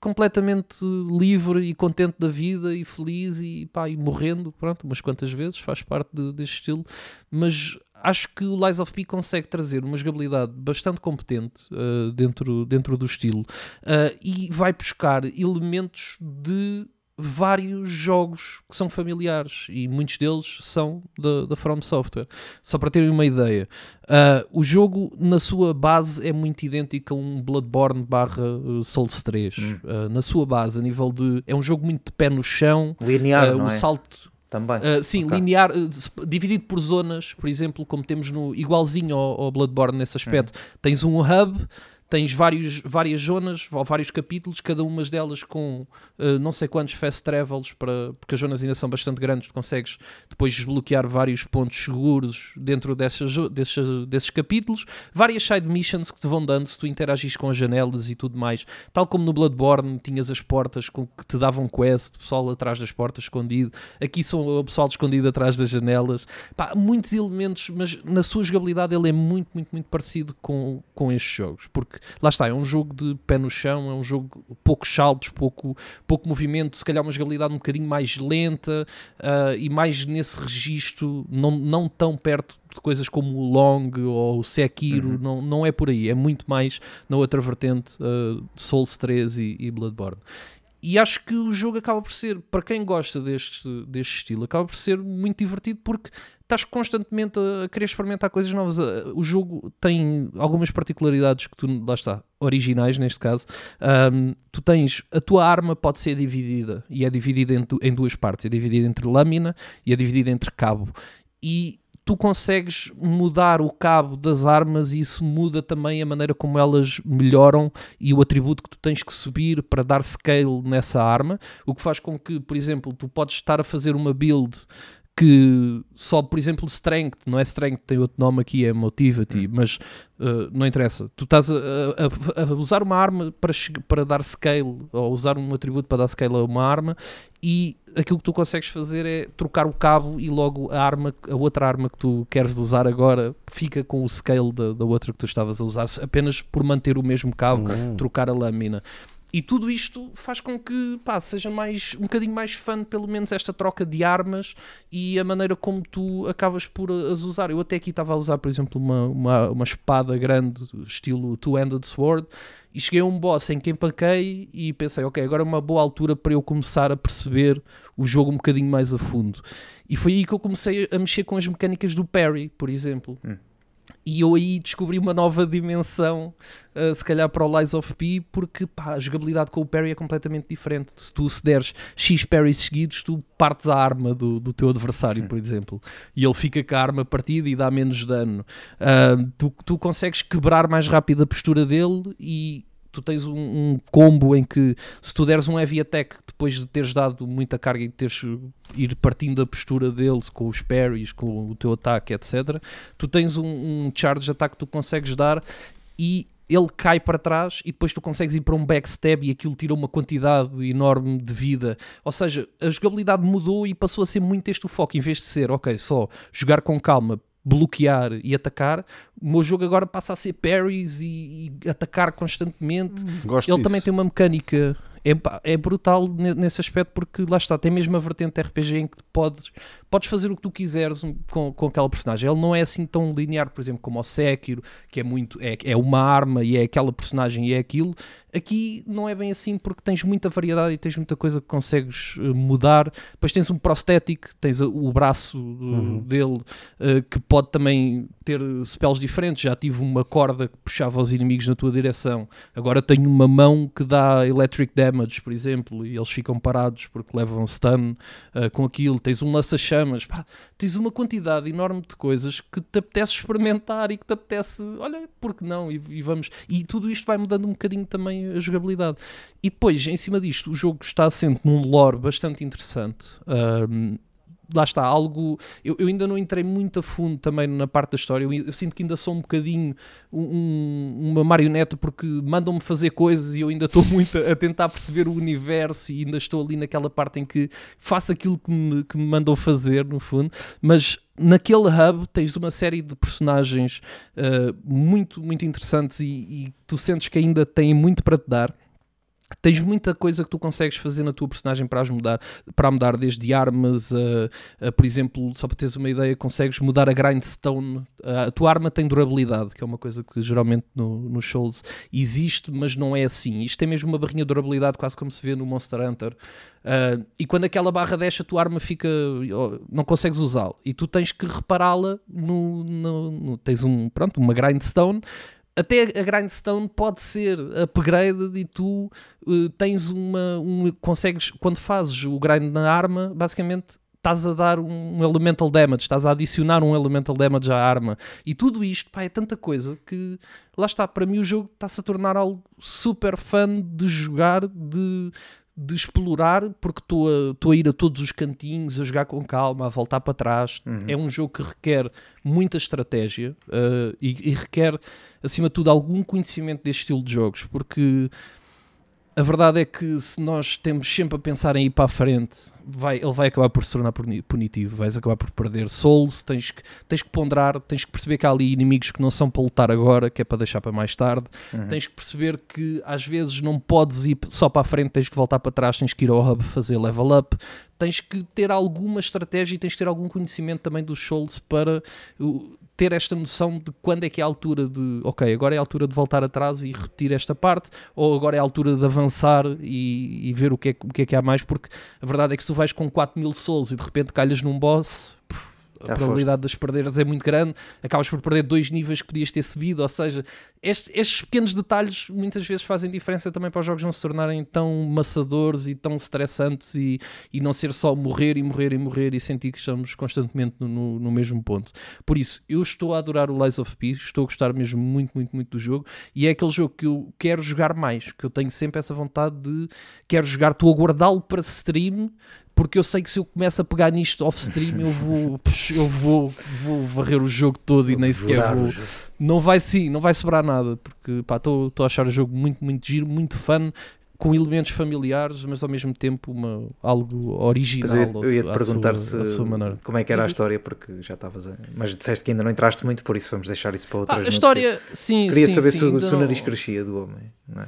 completamente livre e contente da vida e feliz e, pá, e morrendo, pronto, umas quantas vezes, faz parte de- deste estilo, mas acho que o Lies of P consegue trazer uma jogabilidade bastante competente uh, dentro, dentro do estilo uh, e vai buscar elementos de vários jogos que são familiares e muitos deles são da, da From Software. Só para terem uma ideia, uh, o jogo na sua base é muito idêntico a um Bloodborne barra uh, Souls 3. Uh, na sua base, a nível de... é um jogo muito de pé no chão, Linear, uh, não o é? salto Também. Uh, sim, Ok. linear, uh, dividido por zonas, por exemplo, como temos no igualzinho ao, ao Bloodborne nesse aspecto. Tens um hub, tens vários, várias zonas, vários capítulos, cada uma delas com uh, não sei quantos fast travels, para, porque as zonas ainda são bastante grandes, tu consegues depois desbloquear vários pontos seguros dentro dessas, desses, desses capítulos, várias side missions que te vão dando se tu interagis com as janelas e tudo mais. Tal como no Bloodborne tinhas as portas com que te davam quest, pessoal atrás das portas escondido. Aqui são o pessoal escondido atrás das janelas. Pá, muitos elementos, mas na sua jogabilidade ele é muito, muito, muito parecido com, com estes jogos. Porque lá está, é um jogo de pé no chão, é um jogo poucos saltos, pouco, pouco movimento, se calhar uma jogabilidade um bocadinho mais lenta ah, e mais nesse registro, não, não tão perto de coisas como o Long ou o Sekiro, não, não é por aí, é muito mais na outra vertente de Souls 3 e, e Bloodborne. E acho que o jogo acaba por ser, para quem gosta deste, deste estilo, acaba por ser muito divertido porque estás constantemente a querer experimentar coisas novas. O jogo tem algumas particularidades que tu, lá está, originais neste caso. Um, tu tens, a tua arma pode ser dividida e é dividida em, em duas partes: é dividida entre lâmina e é dividida entre cabo. E tu consegues mudar o cabo das armas e isso muda também a maneira como elas melhoram e o atributo que tu tens que subir para dar scale nessa arma, o que faz com que, por exemplo, tu podes estar a fazer uma build que só, por exemplo, strength, não é strength, tem outro nome aqui, é motivity, mas uh, não interessa. Tu estás a, a- a usar uma arma para, para dar scale, ou usar um atributo para dar scale a uma arma, e aquilo que tu consegues fazer é trocar o cabo e logo a arma, a outra arma que tu queres usar agora fica com o scale da, da outra que tu estavas a usar, apenas por manter o mesmo cabo, trocar a lâmina. E tudo isto faz com que pá, seja mais, um bocadinho mais fun, pelo menos esta troca de armas e a maneira como tu acabas por as usar. Eu até aqui estava a usar, por exemplo, uma, uma, uma espada grande, estilo Two-Handed Sword, e cheguei a um boss em que empaquei e pensei, ok, agora é uma boa altura para eu começar a perceber o jogo um bocadinho mais a fundo. E foi aí que eu comecei a mexer com as mecânicas do parry, por exemplo. E eu aí descobri uma nova dimensão, uh, se calhar para o Lies of P, porque pá, a jogabilidade com o parry é completamente diferente. Se tu se deres X parries seguidos, tu partes a arma do, do teu adversário, por exemplo, e ele fica com a arma partida e dá menos dano. Uh, tu, tu consegues quebrar mais rápido a postura dele e tu tens um, um combo em que se tu deres um heavy attack depois de teres dado muita carga e teres ir partindo a postura dele com os parries, com o teu ataque, etc. Tu tens um, um charge attack que tu consegues dar e ele cai para trás e depois tu consegues ir para um backstab e aquilo tira uma quantidade enorme de vida. Ou seja, a jogabilidade mudou e passou a ser muito este o foco, em vez de ser, ok, só jogar com calma, bloquear e atacar, o meu jogo agora passa a ser parries e, e atacar constantemente. Gosto Ele disso. também tem uma mecânica. É, é brutal ne- nesse aspecto porque lá está, tem mesmo a vertente RPG em que podes, podes fazer o que tu quiseres com, com aquela personagem. Ele não é assim tão linear, por exemplo, como o Sekiro, que é muito é, é uma arma e é aquela personagem e é aquilo. Aqui não é bem assim porque tens muita variedade e tens muita coisa que consegues eh, mudar. Depois tens um prosthetic, tens a- o braço uh, dele eh, que pode também ter spells diferentes. Já tive uma corda que puxava os inimigos na tua direção. Agora tenho uma mão que dá electric damage, por exemplo, e eles ficam parados porque levam stun eh, com aquilo. Tens um lança-chamas. Tens uma quantidade enorme de coisas que te apetece experimentar e que te apetece, olha, por que não? E, e vamos. E tudo isto vai mudando um bocadinho também a jogabilidade. E depois, em cima disto, o jogo está assente num lore bastante interessante. Ahm, lá está, algo. Eu, eu ainda não entrei muito a fundo também na parte da história. Eu, eu sinto que ainda sou um bocadinho um- um- uma marioneta porque mandam-me fazer coisas e eu ainda estou muito a, a tentar perceber o universo e ainda estou ali naquela parte em que faço aquilo que me, que me mandam fazer, no fundo. Mas naquele hub tens uma série de personagens uh, muito, muito interessantes e, e tu sentes que ainda têm muito para te dar. Tens muita coisa que tu consegues fazer na tua personagem para as mudar, para mudar desde armas, a, a, por exemplo, só para teres uma ideia, consegues mudar a grindstone. A, a tua arma tem durabilidade, que é uma coisa que geralmente no, no Souls existe, mas não é assim. Isto tem mesmo uma barrinha de durabilidade, quase como se vê no Monster Hunter. Uh, e quando aquela barra desce, a tua arma fica. não consegues usá-la. E tu tens que repará-la no, no, no- Tens um, pronto, uma grindstone até a grindstone pode ser upgraded e tu uh, tens uma um, consegues quando fazes o grind na arma basicamente estás a dar um elemental damage estás a adicionar um elemental damage à arma. E tudo isto pá, é tanta coisa que lá está, para mim o jogo está-se a tornar algo super fun de jogar de de explorar, porque estou a, a ir a todos os cantinhos, a jogar com calma, a voltar para trás. É um jogo que requer muita estratégia uh, e, e requer, acima de tudo, algum conhecimento deste estilo de jogos, porque a verdade é que se nós temos sempre a pensar em ir para a frente, vai, ele vai acabar por se tornar puni- punitivo, vais acabar por perder souls, tens que, tens que ponderar, tens que perceber que há ali inimigos que não são para lutar agora, que é para deixar para mais tarde, tens que perceber que às vezes não podes ir só para a frente, tens que voltar para trás, tens que ir ao hub fazer level up, tens que ter alguma estratégia e tens que ter algum conhecimento também dos souls para ter esta noção de quando é que é a altura de, ok, agora é a altura de voltar atrás e repetir esta parte, ou agora é a altura de avançar e, e ver o que, é, que- o que é que há mais, porque a verdade é que se tu vais com 4 mil souls e de repente calhas num boss, pff, a probabilidade de as perderes é muito grande, acabas por perder dois níveis que podias ter subido, ou seja, estes, estes pequenos detalhes muitas vezes fazem diferença também para os jogos não se tornarem tão maçadores e tão estressantes e, e não ser só morrer e morrer e morrer e sentir que estamos constantemente no, no- no mesmo ponto. Por isso, eu estou a adorar o Lies of P, estou a gostar mesmo muito, muito, muito do jogo e é aquele jogo que eu quero jogar mais, que eu tenho sempre essa vontade de quero jogar, estou a guardá-lo para stream porque eu sei que se eu começo a pegar nisto off-stream eu vou, eu vou, vou varrer o jogo todo e nem sequer vou não vai sim, não vai sobrar nada porque estou a achar o jogo muito, muito giro, muito fun com elementos familiares, mas ao mesmo tempo uma, algo original Mas eu, eu ia te perguntar sua, se como é que era a Uhum. história, porque já estavas a. Mas disseste que ainda não entraste muito, por isso vamos deixar isso para Ah, outras a noites. história, sim, Queria sim, saber sim, se, o- se o não- nariz crescia do homem. Não é?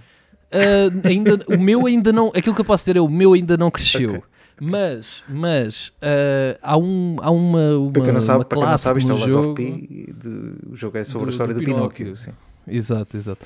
Ah, ainda, o meu ainda não. Aquilo que eu posso dizer é o meu ainda não cresceu. Ok. Mas, mas ah, há, um, há uma, uma, Para quem não sabe, uma quem não classe sabe isto é o Lies of jogo. P. de- o jogo é sobre do- a história do do, Pinóquio. Pinóquio. sim. Exato, exato.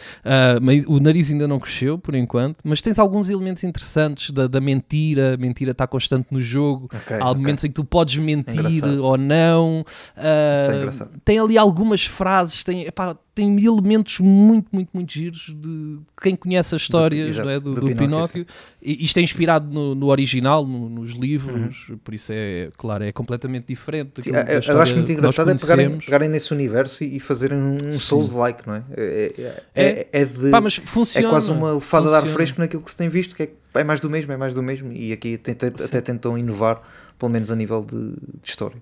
Mas o nariz ainda não cresceu, por enquanto, mas tens alguns elementos interessantes da, da mentira. A mentira está constante no jogo. Ok, Há momentos em que tu podes mentir engraçado. ou não. Está engraçado. tem ali algumas frases, tem, epá, tem elementos muito, muito, muito giros de quem conhece as histórias exato, não é, do, do do Pinóquio, Pinóquio. E, isto é inspirado no, no original, no- nos livros, Uhum. por isso é, claro, é completamente diferente. Sim, daquilo eu, eu acho muito engraçado é pegarem, pegarem nesse universo e, e fazerem um. Souls-like, não é? É, é, é, é de, Pá, mas é funciona. quase uma lefada de ar funciona. fresco naquilo que se tem visto, que é, é mais do mesmo, é mais do mesmo, e aqui tenta- até tentam inovar, pelo menos a nível de, de história.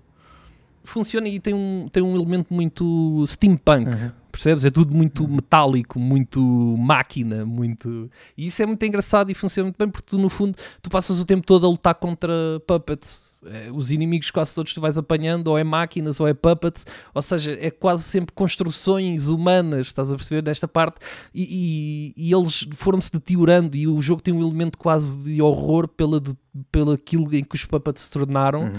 funciona e tem um, tem um elemento muito steampunk, Uhum. Percebes? É tudo muito metálico, muito máquina, muito. E isso é muito engraçado e funciona muito bem porque tu, no fundo, tu passas o tempo todo a lutar contra puppets. É, os inimigos quase todos tu vais apanhando, ou é máquinas, ou é puppets, ou seja, é quase sempre construções humanas, estás a perceber, nesta parte, e, e- e eles foram-se deteriorando, e o jogo tem um elemento quase de horror pela, de, pelo aquilo em que os puppets se tornaram. Uhum.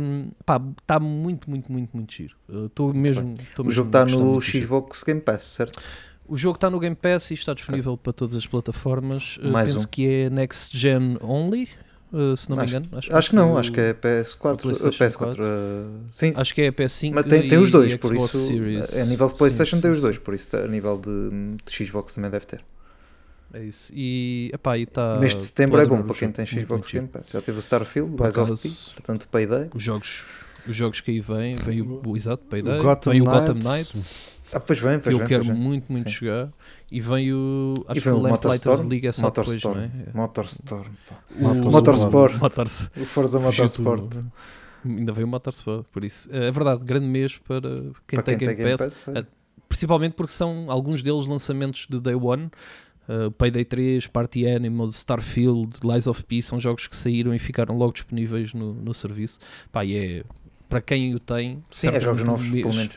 Um, pá, está muito, muito, muito, muito giro. Estou mesmo. tô O mesmo jogo está no. Xbox Game Pass, certo? O jogo está no Game Pass e está disponível para todas as plataformas. Uh, Mais penso um. que é Next Gen only, se não me Acho- engano. Acho que não, o- acho que é PS4. o PlayStation PS4 4. uh, sim, Acho que é PS5 mas tem, tem os dois, por Xbox isso. Series. A nível de Sim, PlayStation sim, tem os sim. dois, por isso a nível de, de Xbox também deve ter. É isso. E, epá, e tá, Neste setembro é bom para quem tem Xbox. Game Pass. Já teve o Starfield, Lies of P, portanto Payday. Os jogos, os jogos que aí vêm, vem o, o exato Payday, O Gotham vem o Gotham Knights. Ah, pois vem, que pois eu vem. quero pois muito, muito Sim. jogar. E vem o. Acho E que vem o o Lamplighters Motorstorm. League é só depois, Motorstorm. não é? Motorstorm. pá. O- Motorsport. Motors- O Forza Motorsport. Ainda veio o Motorsport, por isso. É verdade, grande mês para quem Para tem quem Game Pass. é. Ah, Principalmente porque são alguns deles lançamentos de Day One. Uh, Payday 3, Party Animals, Starfield, Lies of P são jogos que saíram e ficaram logo disponíveis no, no serviço. Pá, e é para quem o tem, Sim, é jogos novos, mês- pelo menos.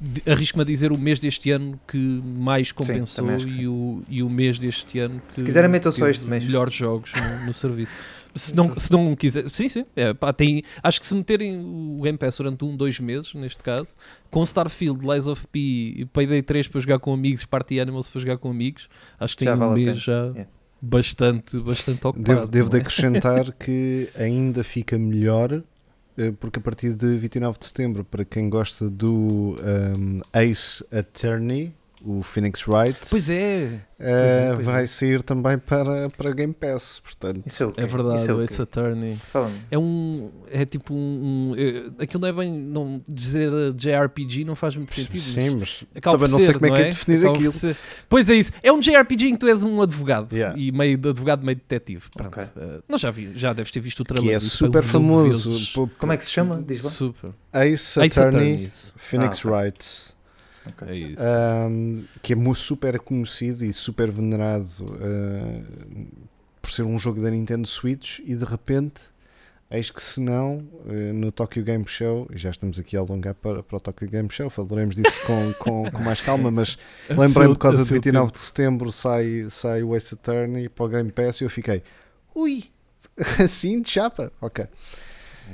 De- Arrisco-me a dizer o mês deste ano que mais compensou acho que sim. e, o, e o mês deste ano que Se quiserem, metam só este mês. melhores jogos no, no serviço. Se não, se não quiser, sim, sim, é, pá, tem, acho que se meterem o Game Pass durante um, dois meses, neste caso, com Starfield, Lies of P e Payday 3 para jogar com amigos, Party Animals para jogar com amigos, acho que tem Já um vale a mês pena. já Yeah. bastante, bastante ocupado. Devo, devo de é? acrescentar que ainda fica melhor, porque a partir de 29 de setembro, para quem gosta do um, Ace Attorney, o Phoenix Wright, Pois é, eh, pois é. vai sair também para, para Game Pass. Portanto, Isso é o quê? é verdade, Isso é o o Ace? Attorney. É um. É tipo um. um é- aquilo não é bem. Não, dizer uh, JRPG não faz muito sentido. sim, mas mas acaba também não sei ser, como é que é é? definir Acaba aquilo. ser. Pois é isso. É um JRPG em que tu és um advogado. Yeah. E meio de advogado, meio detetive. Pronto. Ok. Uh, não já vi, já deves ter visto o que trailer. é super um famoso. Como é que se chama? Diz lá. Super. Ace Ace Attorney. Phoenix Ah, ok. Wright. É isso. um, que é super conhecido e super venerado uh, por ser um jogo da Nintendo Switch e de repente eis que se não uh, no Tokyo Game Show e já estamos aqui a alongar para, para o Tokyo Game Show falaremos disso com, com, com mais calma mas lembrei-me por causa de seu 29 tempo. de setembro sai, sai o Ace Attorney para o Game Pass e eu fiquei ui assim de chapa ok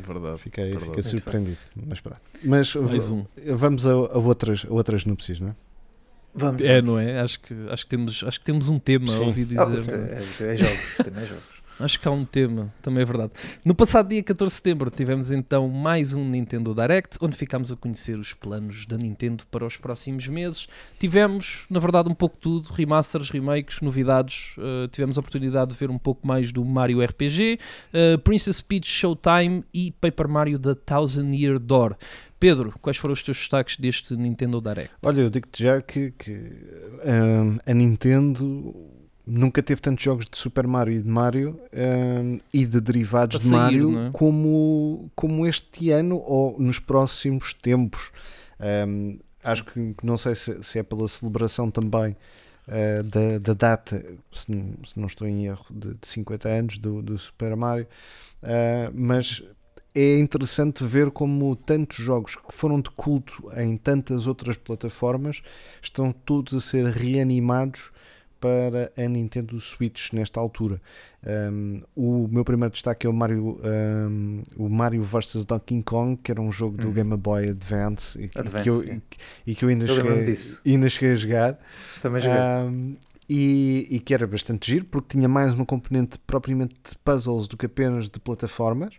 Verdade. fiquei, Verdade. fiquei surpreendido mas pronto mas um. vamos a, a outras, a outras núpcias não é? Vamos. É, não é? Acho que, acho que, temos, acho que temos um tema, Sim. ouvi dizer. é, é, é jogos. Também é jogos. Acho que há um tema, também é verdade. No passado dia 14 de setembro tivemos então mais um Nintendo Direct, onde ficámos a conhecer os planos da Nintendo para os próximos meses. Tivemos, na verdade, um pouco tudo, remasters, remakes, novidades. Uh, tivemos a oportunidade de ver um pouco mais do Mario RPG, uh, Princess Peach Showtime e Paper Mario The Thousand Year Door. Pedro, quais foram os teus destaques deste Nintendo Direct? Olha, eu digo-te já que, que, hum, a Nintendo nunca teve tantos jogos de Super Mario e de Mario hum, e de derivados A de sair, Mario é? como, como este ano ou nos próximos tempos. Hum, acho que não sei se, se é pela celebração também uh, da, da data, se, não- se não estou em erro, de, de 50 anos do, do Super Mario, uh, mas é interessante ver como tantos jogos que foram de culto em tantas outras plataformas estão todos a ser reanimados para a Nintendo Switch nesta altura. Um, o meu primeiro destaque é o Mario, um, o Mario vs Donkey Kong, que era um jogo do Uhum. Game Boy Advance e, que- Advance, que, eu, sim. e que eu ainda Eu cheguei, ainda cheguei a jogar. Também joguei. Um, e, e que era bastante giro porque tinha mais uma componente propriamente de puzzles do que apenas de plataformas.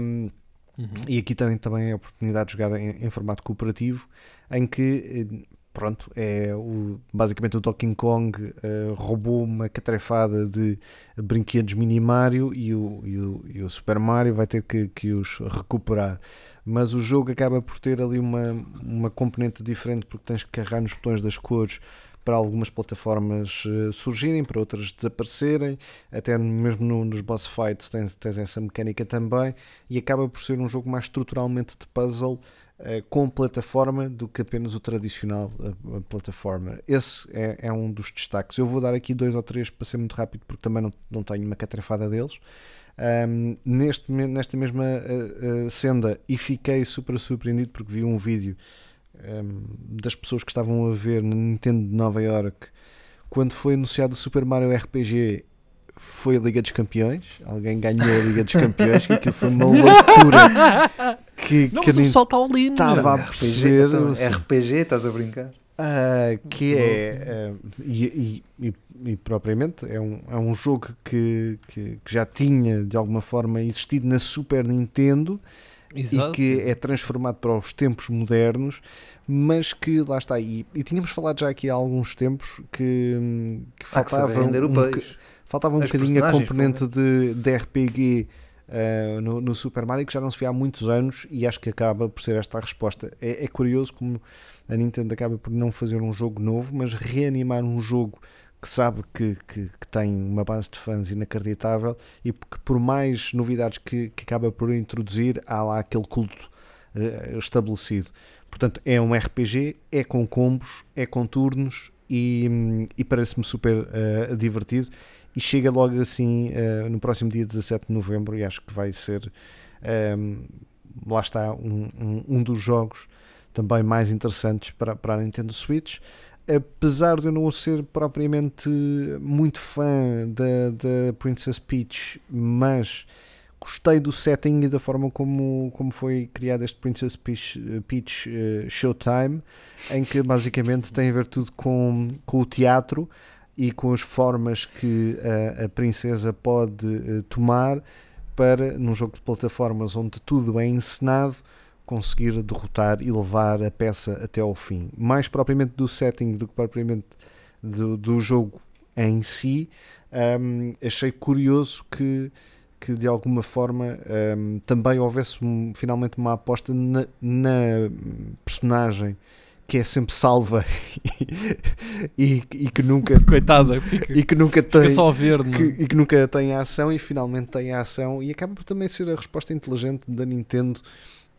Um, Uhum. e aqui também, também é a oportunidade de jogar em, em formato cooperativo, em que, eh, pronto, é o, basicamente o Donkey Kong eh, roubou uma catrefada de brinquedos mini Mario e o, e o, e o Super Mario vai ter que, que os recuperar. Mas o jogo acaba por ter ali uma, uma componente diferente porque tens que carregar nos botões das cores para algumas plataformas eh, surgirem, para outras desaparecerem, até mesmo no- nos boss fights tens, tens essa mecânica também, e acaba por ser um jogo mais estruturalmente de puzzle com plataforma do que apenas o tradicional eh, plataforma. Esse é, é um dos destaques. Eu vou dar aqui dois ou três para ser muito rápido, porque também não, não tenho uma catrefada deles. um, neste, nesta mesma uh, uh, senda e fiquei super surpreendido porque vi um vídeo um, das pessoas que estavam a ver na Nintendo de Nova York quando foi anunciado o Super Mario RPG foi a Liga dos Campeões alguém ganhou a Liga dos Campeões que aquilo foi uma loucura que, Não, que mas o salto ao lindo. Estava a RPG, perceber assim, RPG, estás a brincar? ah, que é ah, e, e- e- e propriamente é um, é um jogo que, que, que já tinha de alguma forma existido na Super Nintendo Exato. e que é transformado para os tempos modernos, mas que lá está. E, e tínhamos falado já aqui há alguns tempos que, que que faltava vender um, faltava um As bocadinho a componente de, de RPG uh, no, no Super Mario que já não se vê há muitos anos e acho que acaba por ser esta a resposta. É, é curioso como a Nintendo acaba por não fazer um jogo novo, mas reanimar um jogo que sabe que, que, que tem uma base de fãs inacreditável e que por mais novidades que, que acaba por introduzir, há lá aquele culto eh, estabelecido. Portanto, é um RPG, é com combos, é com turnos e, hum, e parece-me super eh, divertido. E chega logo assim eh, no próximo dia 17 de novembro e acho que vai ser, ehm, lá está, um, um, um dos jogos também mais interessantes para, para a Nintendo Switch. Apesar de eu não ser propriamente muito fã da, da Princess Peach, mas gostei do setting e da forma como, como foi criado este Princess Peach, Peach eh, Showtime, em que basicamente tem a ver tudo com, com o teatro e com as formas que a, a princesa pode eh, tomar para, num jogo de plataformas onde tudo é encenado, conseguir derrotar e levar a peça até ao fim. Mais propriamente do setting do que propriamente do, do jogo em si, um, achei curioso que, que de alguma forma um, também houvesse um- finalmente uma aposta na, na personagem que é sempre salva e, e que nunca Coitada, fica, e que nunca fica tem só a ver. não é? que, e que nunca tem a ação e finalmente tem a ação e acaba por também ser a resposta inteligente da Nintendo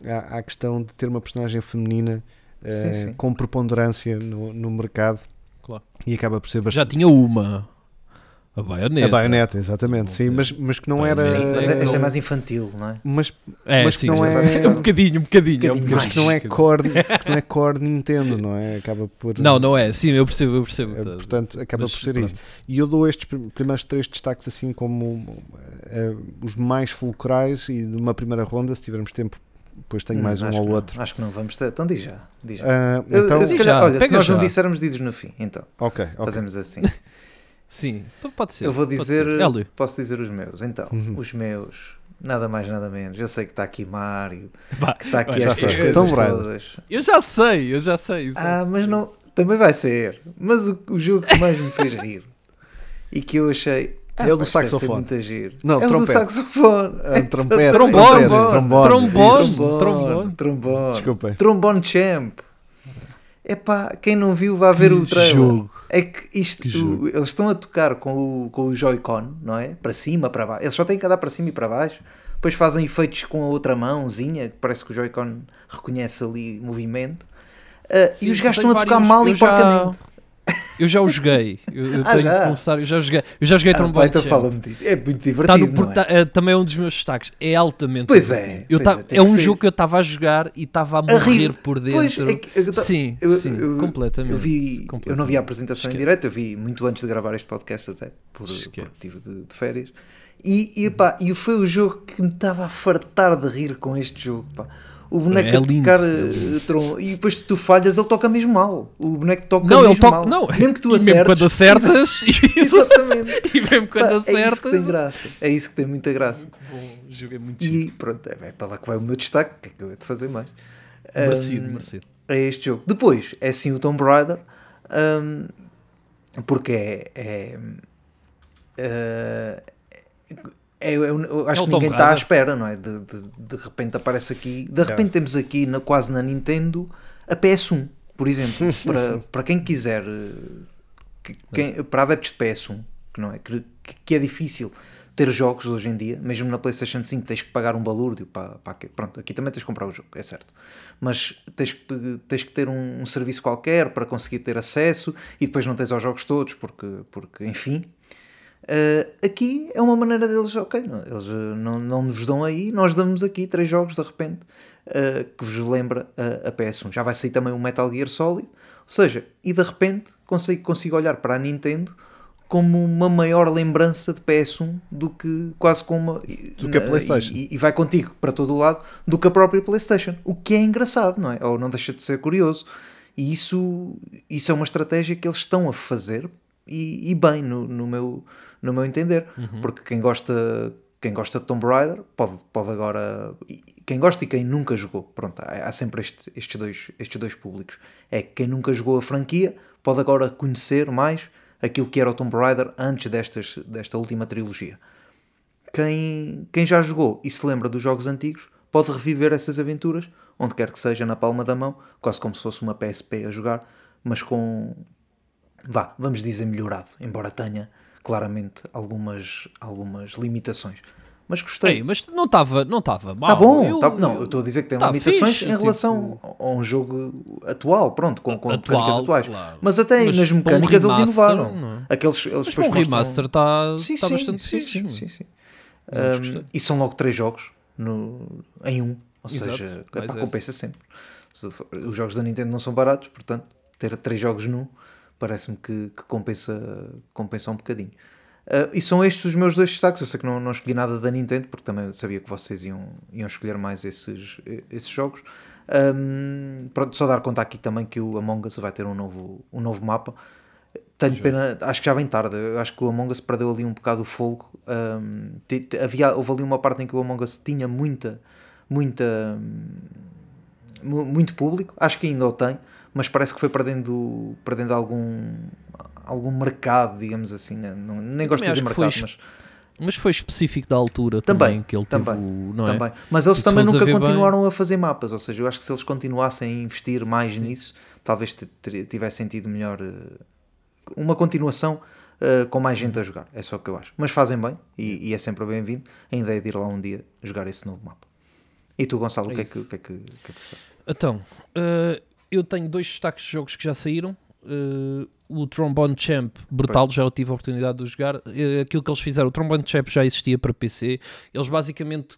à, à questão de ter uma personagem feminina Sim, sim. com preponderância no, no mercado Claro. e acaba por ser Já bastante tinha uma. A baioneta. a baioneta, exatamente, sim, mas, mas que não era Sim, mas esta é mais infantil, não é? mas, É, mas sim, que não esta é- é um bocadinho, um bocadinho. é um bocadinho mas que não é core que não é core Nintendo, não é? Acaba por Não, não é. Sim, eu percebo, eu percebo. portanto acaba Mas por ser pronto. isso. E eu dou estes prim- primeiros três destaques assim como eh, os mais fulcrais e de uma primeira ronda, se tivermos tempo, depois tenho Hum, mais um ou não, outro. Acho que não vamos ter. Então diz já. Diz já. Eu- então, eu, se calhar, já, olha, se nós não já. dissermos, dizes no fim. Então, ok, ok. fazemos assim. Sim, pode ser. Eu vou dizer, posso dizer os meus. Então, Uhum. os meus, nada mais, nada menos. Eu sei que está aqui Mário, Bah, que está aqui estas sei. coisas Raider. todas. Eu já sei, eu já sei. exato. Ah, mas não, também vai ser. Mas o, o jogo que mais me fez rir e que eu achei. É o do "Ah, deve ser saxofone." Não, é o do saxofone. Ah, É trompete, trombone, trombone, trombone, trombone, trombone. trombone. Desculpem. Trombone Champ. Epá, quem não viu vai ver o trailer. jogo. É que isto, Que jogo. eles estão a tocar com o, com o Joy-Con, não é? Para cima, para baixo. Eles só têm que andar para cima e para baixo. Depois fazem efeitos com a outra mãozinha, que parece que o Joy-Con reconhece ali movimento. Ah, Sim, e os gajos estão a tocar vários- mal e já- porcamente. Eu já o joguei. Eu, eu Ah, tenho já? que confessar, eu já joguei. Eu já joguei Ah, trombone. então fala-me disso. É muito Tá divertido, no não porta- é? eh, também é um dos meus destaques. É altamente. Pois é, divertido. Eu pois ta- é, é um ser. jogo que eu estava a jogar e estava a morrer rir. por dentro. Pois, é que eu sim, eu- sim, eu- completamente. Eu, vi, eu completamente. não vi a apresentação em Esquece. direto, eu vi muito antes de gravar este podcast até, por, por motivo de, de férias. E, e, pá, e foi o jogo que me estava a fartar de rir com este jogo. Pá. O boneco É a tocar eh, lindo. trom- e depois se tu falhas ele toca mesmo mal. O boneco toca Não, mesmo ele toca. mal. Não, mesmo que tu acertes. mesmo quando acertas. Exatamente. e mesmo quando Pá, é isso que acertas. tem graça. É isso que tem muita graça. Bom, o jogo é muito. E pronto, é, é para lá que vai o meu destaque. O que é que eu hei de fazer mais? Merecido, Ahm, merecido. é este jogo. Depois é sim o Tomb Raider, hum, porque é. é, é, é- eu- eu acho É que ninguém está à espera, não é? De, de, de repente aparece aqui. De repente temos aqui, na, quase na Nintendo, a PS1, por exemplo. para, para quem quiser, eh, que- quem- para adeptos de PS1, que, não é? Que, que é difícil ter jogos hoje em dia, mesmo na PlayStation 5 tens que pagar um balúrdio para, para aqui. Pronto, aqui também tens que comprar o jogo, é certo. Mas tens que, tens que ter um, um serviço qualquer para conseguir ter acesso e depois não tens aos jogos todos, porque, porque enfim. Uh, aqui é uma maneira deles, ok, não, eles uh, não, não nos dão aí, nós damos aqui três jogos de repente uh, que vos lembra a PS1. Já vai sair também o Metal Gear Solid, ou seja, e de repente consigo, consigo olhar para a Nintendo como uma maior lembrança de PS1 do que quase como uma, Do que a PlayStation. E, e vai contigo para todo o lado do que a própria PlayStation. O que é engraçado, não é? Ou não deixa de ser curioso. E isso, isso é uma estratégia que eles estão a fazer e, e bem, no, no, meu, no meu entender. Porque quem gosta, quem gosta de Tomb Raider pode, pode agora. Quem gosta e quem nunca jogou, pronto, há, há sempre este- estes, dois, estes dois públicos. É que quem nunca jogou a franquia pode agora conhecer mais aquilo que era o Tomb Raider antes destas, desta última trilogia. Quem, quem já jogou e se lembra dos jogos antigos pode reviver essas aventuras onde quer que seja na palma da mão, quase como se fosse uma PSP a jogar, mas com vá, vamos dizer melhorado, embora tenha claramente algumas, algumas limitações. Mas gostei. Ei, mas não estava não tava mal. Está bom, Eu- tá- não, eu- estou a dizer que tem tá limitações fixe, em relação tipo- a um jogo atual, pronto, com, com Atual, mecânicas atuais. claro. Mas até Mas nas para um mecânicas eles remaster, inovaram. não é? Aqueles, eles Mas para um mostram- remaster está Sim, tá sim, bastante sim, fixe. sim, mano. sim, sim. Mas Um, e são logo três jogos no, em um, ou Exato, seja, esse. compensa sempre. Os jogos da Nintendo não são baratos, portanto, ter três jogos num parece-me que, que compensa, compensa um bocadinho. Uh, e são estes os meus dois destaques. Eu sei que não, não escolhi nada da Nintendo, porque também sabia que vocês iam, iam escolher mais esses, esses jogos. Um, pronto, só dar conta aqui também que o Among Us vai ter um novo, um novo mapa. Tenho pena, acho que já vem tarde. Eu acho que o Among Us perdeu ali um bocado o folgo. Um, havia, houve ali uma parte em que o Among Us tinha muita, muita, mu- muito público. Acho que ainda o tem, mas parece que foi perdendo, perdendo algum, algum mercado, digamos assim. né? Não, nem gosto de dizer que foi mercado, es- mas Mas foi específico da altura Também, também, que ele teve também, o, não é? também. Mas eles também fores a nunca ver bem- continuaram a fazer mapas. Ou seja, eu acho que se eles continuassem a investir mais nisso, talvez tivesse sentido melhor eh, uma continuação eh, com mais gente a jogar. É só o que eu acho. Mas fazem bem e, e é sempre bem-vindo. A ideia de ir lá um dia jogar esse novo mapa. E tu, Gonçalo, o que é que, isso. o que, é que, que é que? Então, eh, eu tenho dois destaques de jogos que já saíram. Eh, o Trombone Champ, brutal, já eu tive a oportunidade de jogar. Eh, aquilo que eles fizeram, o Trombone Champ já existia para PC. Eles basicamente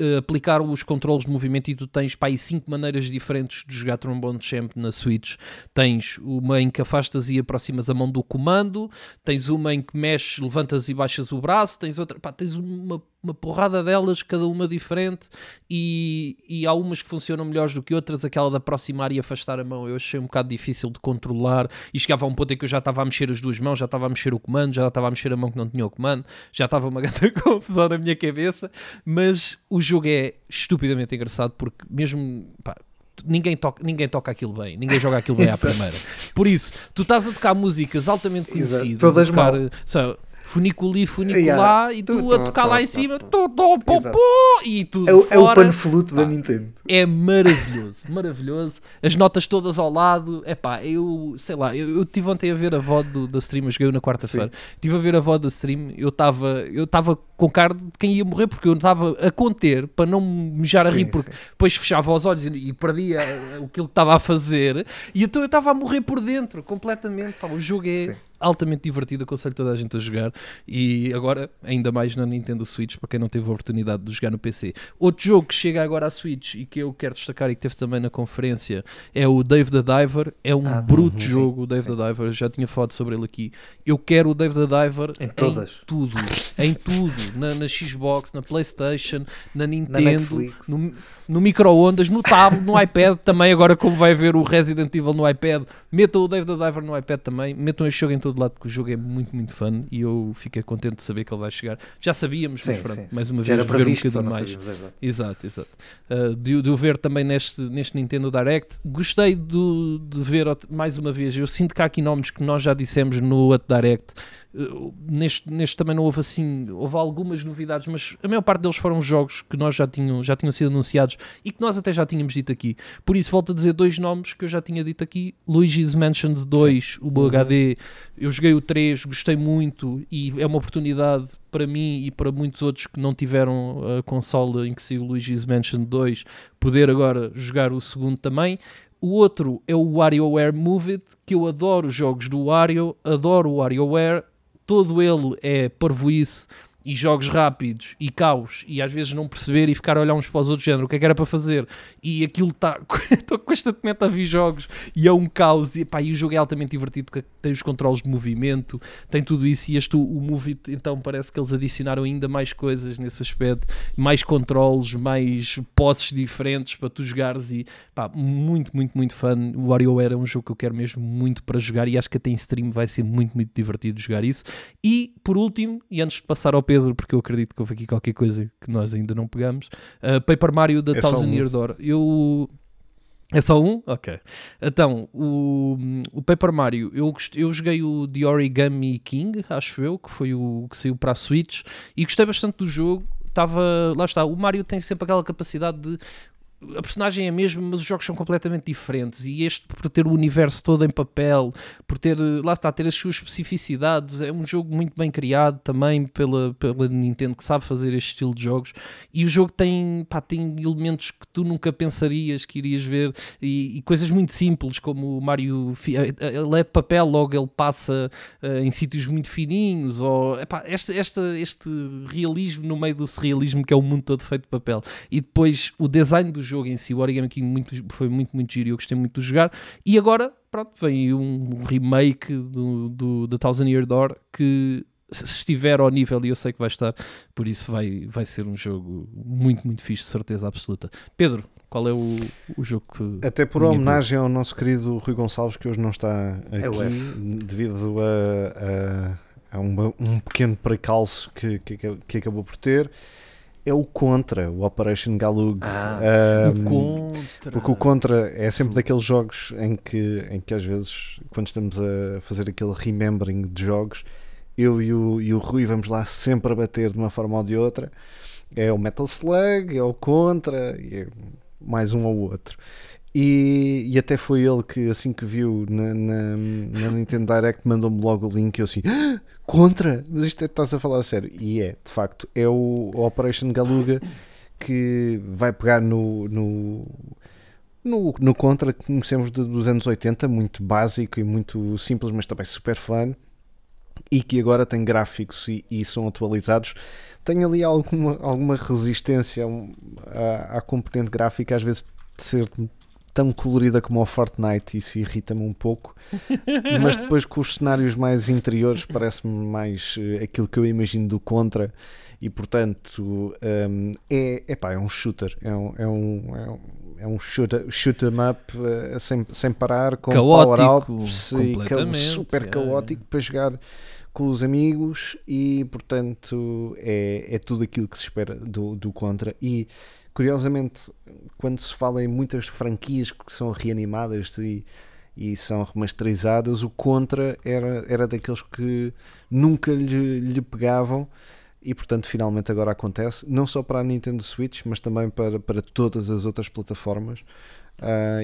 eh, aplicaram os controles de movimento e tu tens para aí cinco maneiras diferentes de jogar Trombone Champ na Switch. Tens uma em que afastas e aproximas a mão do comando, tens uma em que mexes, levantas e baixas o braço, tens outra, pá, tens uma, uma porrada delas, cada uma diferente, e, e há umas que funcionam melhores do que outras, aquela de aproximar e afastar a mão eu achei um bocado difícil de controlar, e chegava a um ponto em que eu já estava a mexer as duas mãos, já estava a mexer o comando, já estava a mexer a mão que não tinha o comando, já estava uma grande confusão na minha cabeça, mas o jogo é estupidamente engraçado, porque mesmo, pá, Ninguém toca, ninguém toca aquilo bem, ninguém joga aquilo bem à Exato. primeira. Por isso, tu estás a tocar músicas altamente Exato. conhecidas, Todas a tocar, mal. sabe, funiculi, funicular, Yeah. e Tu, tu a tocar lá em cima, tu. tu, tu, pô, Exato. pô, e tudo É, o- é o fora. panfluto da. Nintendo. É maravilhoso, maravilhoso. As notas todas ao lado. É pá, eu sei lá, eu, eu tive ontem a ver a VOD do, da stream, eu joguei na quarta-feira. Tive a ver a VOD da stream, eu estava eu estava com cara de quem ia morrer porque eu estava a conter para não me mijar a Sim, rir porque sim. depois fechava os olhos e, e perdia eh, o que estava a fazer e então eu estava a morrer por dentro completamente. Pá, o jogo é Sim. Altamente divertido, aconselho toda a gente a jogar e agora ainda mais na Nintendo Switch para quem não teve a oportunidade de jogar no PC. Outro jogo que chega agora à Switch e que eu quero destacar e que teve também na conferência é o Dave the Diver. É um Ah, bruto uhum, sim, jogo, o Dave sim. the Diver. Eu já tinha falado sobre ele aqui. Eu quero o Dave the Diver Em todas. tudo, em tudo, na, na Xbox, na PlayStation, na Nintendo, Netflix. no, no micro-ondas, no tablet, no iPad também. Agora, como vai ver o Resident Evil no iPad, metam o Dave the Diver no iPad também. Metam este jogo em todo lado, porque o jogo é muito, muito fun e eu fiquei contente de saber que ele vai chegar. Já sabíamos, mas Sim, pronto, sim, sim. mais uma Já vez, ver um bocadinho mais. sabíamos, exato. Exato, exato. Uh, de, de o ver também neste, neste Nintendo Direct. Gostei do, de ver mais uma vez. Eu sinto que há aqui nomes que nós já dissemos no Direct. Uh, neste, neste também não houve assim, houve algumas novidades, mas a maior parte deles foram jogos que nós já tinham, já tinham sido anunciados e que nós até já tínhamos dito aqui. Por isso, volto a dizer dois nomes que eu já tinha dito aqui: Luigi's Mansion 2, o Uhum. HD. Eu joguei o 3, gostei muito e é uma oportunidade para mim e para muitos outros que não tiveram a consola em que saiu o Luigi's Mansion 2 poder agora jogar o segundo também. O outro é o WarioWare Move It, que eu adoro os jogos do Wario, adoro o WarioWare. Todo ele é parvoíce e jogos rápidos e caos e às vezes não perceber e ficar a olhar uns para os outros género, o que é que era para fazer? E aquilo está estou constantemente a ver jogos e é um caos e, pá, e o jogo é altamente divertido porque tem os controles de movimento tem tudo isso e este o, It, então parece que eles adicionaram ainda mais coisas nesse aspecto mais controles, mais posses diferentes para tu jogares e pá, muito, muito, muito fã. O WarioWare é um jogo que eu quero mesmo muito para jogar e acho que até em stream vai ser muito, muito divertido jogar isso. E por último, e antes de passar ao Pedro, porque eu acredito que houve aqui qualquer coisa que nós ainda não pegamos. Uh, Paper Mario da É Thousand um. Year Door. Eu. É só um? Ok. Então, o, o Paper Mario, eu, eu joguei o The Origami King, acho eu, que foi o que saiu para a Switch, e gostei bastante do jogo. Estava, lá está, o Mario tem sempre aquela capacidade de a personagem é a mesma, mas os jogos são completamente diferentes. E este, por ter o universo todo em papel, por ter, eh, lá está, ter as suas especificidades, é um jogo muito bem criado também pela, pela Nintendo que sabe fazer este estilo de jogos. E o jogo tem, pá, tem elementos que tu nunca pensarias que irias ver e, e coisas muito simples, como o Mario, fi- eh, ele é de papel, logo ele passa eh, em sítios muito fininhos. Ou, epá, este, este, este realismo no meio do surrealismo que é o mundo todo feito de papel e depois o design do jogo em si, o Origami King muito, foi muito, muito giro e eu gostei muito de jogar. E agora, pronto, vem aí um remake do, do, da Thousand Year Door que se estiver ao nível, e eu sei que vai estar, por isso vai, vai ser um jogo muito, muito fixe, de certeza absoluta. Pedro, qual é o, o jogo que. Até por homenagem ao nosso querido Rui Gonçalves, que hoje não está aqui, É F. devido a, a, a uma- um pequeno precalço que, que, que acabou por ter, é o Contra, o Operation Galug. Ah, Ahm, Contra. Porque o Contra é sempre daqueles jogos em que, em que às vezes, quando estamos a fazer aquele remembering de jogos, eu e o, e o Rui vamos lá sempre a bater de uma forma ou de outra. É o Metal Slug, é o Contra, e é mais um ou outro. E, e até foi ele que, assim que viu na, na, na Nintendo Direct, mandou-me logo o link e eu assim, "Ah, Contra? Mas isto é, estás a falar a sério? E é, de facto, é o, Operation Galuga que vai pegar no, no, no, no Contra que conhecemos de- dos anos 80, muito básico e muito simples, mas também super fun, e que agora tem gráficos e, e são atualizados. Tem ali alguma, alguma resistência à, à componente gráfica, às vezes de ser tão colorida como o Fortnite, isso irrita-me um pouco, mas depois com os cenários mais interiores parece-me mais eh, aquilo que eu imagino do Contra. E portanto hum, é, epá, é um shooter, é um, é um, é um, é um shoot, shoot 'em up eh, sem, sem parar, com Caótico, power-ups e super é. caótico para jogar com os amigos. E portanto é, é tudo aquilo que se espera do, do Contra. E curiosamente quando se fala em muitas franquias que são reanimadas e, e são remasterizadas, o Contra era, era daqueles que nunca lhe, lhe pegavam e portanto finalmente agora acontece, não só para a Nintendo Switch, mas também para, para todas as outras plataformas.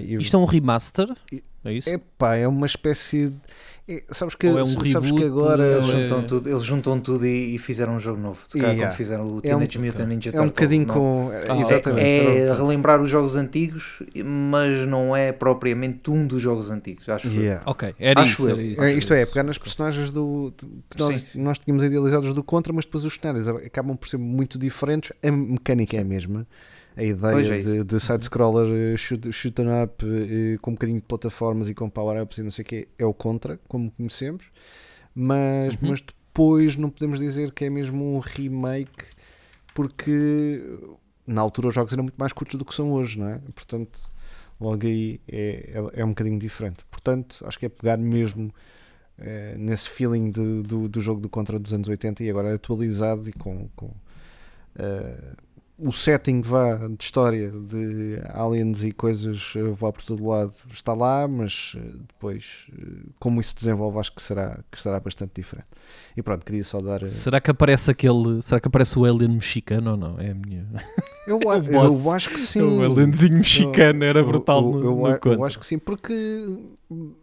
E- Isto é um remaster? É isso? Epá, é uma espécie de. é- sabes que, Ou é um sabes que reboot, agora eles, ou é- juntam tudo, eles juntam tudo e, e fizeram um jogo novo. Calhar Yeah. como fizeram o É um- Teenage Mutant Ninja é um Turtles. bocadinho não? com. Ah, exatamente. É, é relembrar os jogos antigos, mas não é propriamente um dos jogos antigos, acho eu. Yeah. Ok, era Acho isso. eu. Era isso. É, isto é, pegar nas personagens do, que nós, Sim. nós tínhamos idealizados do Contra, mas depois os cenários acabam por ser muito diferentes. A mecânica é a mesma. A ideia é de, de side-scroller, eh, shoot, shoot up, eh, com um bocadinho de plataformas e com power-ups e não sei o que, é o Contra, como conhecemos. Mas, Uhum. mas depois não podemos dizer que é mesmo um remake, porque na altura os jogos eram muito mais curtos do que são hoje, não é? Portanto, logo aí é, é, é um bocadinho diferente. Portanto, acho que é pegar mesmo eh, nesse feeling de- do, do jogo do Contra dos anos 80 e agora atualizado e com, com eh, o setting vá de história de aliens e coisas eh, vá por todo lado está lá, mas eh, depois eh, como isso se desenvolve acho que será, que será bastante diferente. E pronto, queria só dar. Será que aparece aquele. Será que aparece o alien mexicano ou não? É a minha. Eu, eu acho que sim. o alienzinho mexicano era Eu- brutal. Eu, no, eu, no eu acho que sim, porque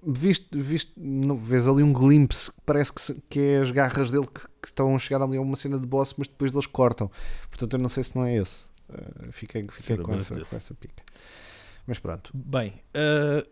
visto, visto não, vês ali um glimpse que parece que, que é as garras dele que, que estão a chegar ali a uma cena de boss, mas depois eles cortam. Portanto, eu não sei se não é esse. Uh, fiquei fiquei com, essa, com essa pica. Mas pronto. Bem, uh,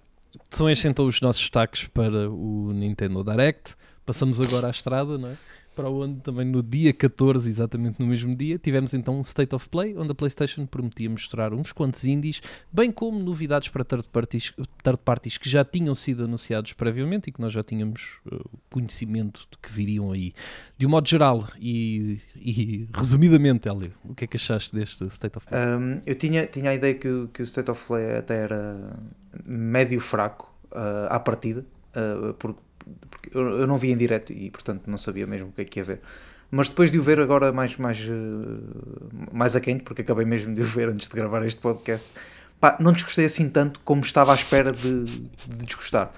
são estes então os nossos destaques para o Nintendo Direct. Passamos agora à estrada, não é? Para onde também no dia 14, exatamente no mesmo dia, tivemos então um State of Play, onde a PlayStation prometia mostrar uns quantos indies, bem como novidades para third parties, third parties que já tinham sido anunciados previamente e que nós já tínhamos uh, conhecimento de que viriam aí. De um modo geral e, e resumidamente, Hélio, o que é que achaste deste State of Play? Um, eu tinha, tinha a ideia que, que o State of Play até era médio fraco uh, à partida, uh, porque eu, eu não vi em direto e portanto não sabia mesmo o que é que ia ver. Mas depois de o ver agora mais, mais, uh, mais a quente, porque acabei mesmo de o ver antes de gravar este podcast, pá, não desgostei assim tanto como estava à espera de, de desgostar.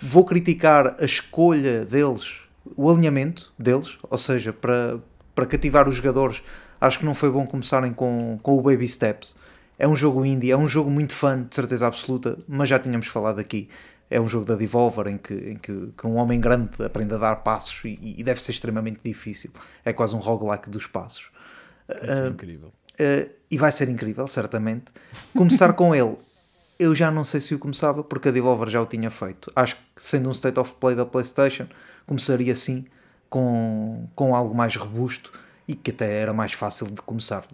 Vou criticar a escolha deles, o alinhamento deles, ou seja, para, para cativar os jogadores, acho que não foi bom começarem com, com o Baby Steps. É um jogo indie, é um jogo muito fã, de certeza absoluta, mas já tínhamos falado aqui. É um jogo da Devolver em que, em que, que um homem grande aprende a dar passos e, e deve ser extremamente difícil. É quase um roguelike dos passos. É incrível. Uh, e vai ser incrível, certamente. Começar com ele, eu já não sei se o começava, porque a Devolver já o tinha feito. Acho que, sendo um state of play da PlayStation, começaria assim, com, com algo mais robusto e que até era mais fácil de começar.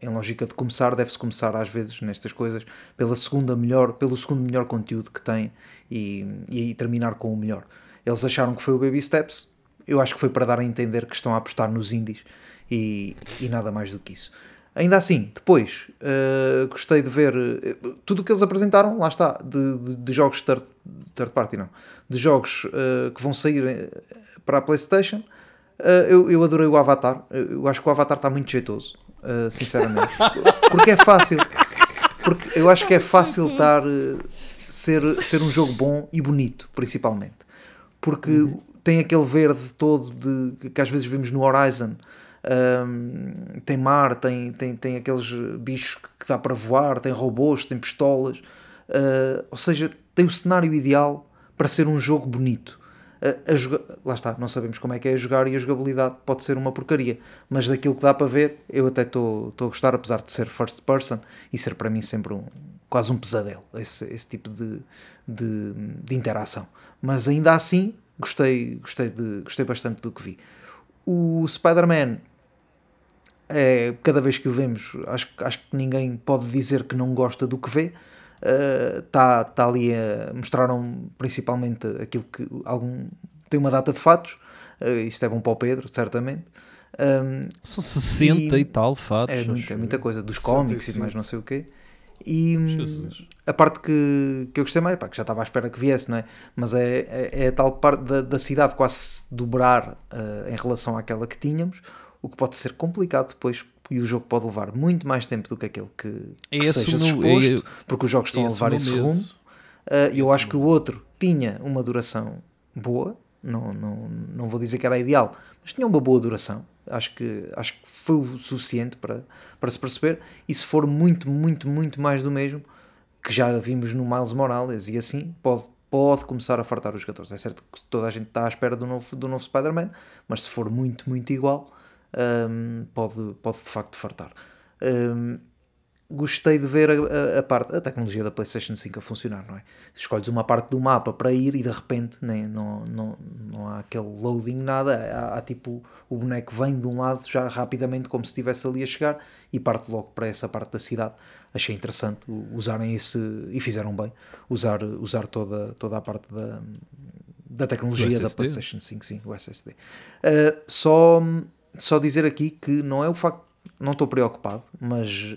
Em lógica de começar, deve-se começar às vezes nestas coisas pela segunda melhor, pelo segundo melhor conteúdo que tem e, e terminar com o melhor. Eles acharam que foi o Baby Steps, eu acho que foi para dar a entender que estão a apostar nos indies e, e nada mais do que isso. Ainda assim, depois eh, gostei de ver eh, tudo o que eles apresentaram, lá está, de, de- de jogos third, third party, não, de jogos eh, que vão sair para a PlayStation. Eh, eu, eu adorei o Avatar, eu acho que o Avatar está muito jeitoso, eh, sinceramente, porque é fácil, porque eu acho que é fácil estar ser, ser um jogo bom e bonito, principalmente, porque tem aquele verde todo de, que às vezes vemos no Horizon. Um, tem mar, tem, tem, tem aqueles bichos que dá para voar, tem robôs, tem pistolas, uh, ou seja, tem o cenário ideal para ser um jogo bonito. A joga- Lá está, não sabemos como é que é a jogar e a jogabilidade pode ser uma porcaria, mas daquilo que dá para ver, eu até estou a gostar, apesar de ser first person e ser para mim sempre um, quase um pesadelo, esse, esse tipo de, de, de interação. Mas ainda assim, gostei, gostei, de, gostei bastante do que vi. O Spider-Man é, cada vez que o vemos, acho, acho que ninguém pode dizer que não gosta do que vê. Está tá ali a mostraram principalmente aquilo que algum tem uma data de fatos. Uh, isto é bom para o Pedro, certamente. Um, São 60 e, E- tal fatos. é, muita, muita coisa, dos cómics e 65. mais não sei o quê. E hum, Jesus. a parte que, que eu gostei mais, pá, que já estava à espera que viesse, não é? Mas é, é, é a tal parte da, da cidade quase dobrar uh, em relação àquela que tínhamos, o que pode ser complicado depois e o jogo pode levar muito mais tempo do que aquele que, É que esse seja o meu- suposto, é- porque os jogos estão a levar esse rumo. Uh, eu acho que o outro tinha uma duração boa, não, não, não vou dizer que era ideal, mas tinha uma boa duração. Acho que, acho que foi o suficiente para, para se perceber. E se for muito, muito, muito mais do mesmo, que já vimos no Miles Morales e assim, pode, pode começar a fartar os jogadores. É certo que toda a gente está à espera do novo, do novo Spider-Man, mas se for muito, muito igual, hum, pode, pode de facto fartar. Hum, gostei de ver a, a- a parte, a tecnologia da PlayStation 5 a funcionar, não é? Escolhes uma parte do mapa para ir e de repente nem, não, não, não há aquele loading, nada. Há, há tipo o boneco vem de um lado já rapidamente, como se estivesse ali a chegar, e parte logo para essa parte da cidade. Achei interessante usarem esse, e fizeram bem, usar, usar toda, toda a parte da, da tecnologia da. PlayStation 5, sim, o SSD. Uh, só, só dizer aqui que não é o facto, não estou preocupado, mas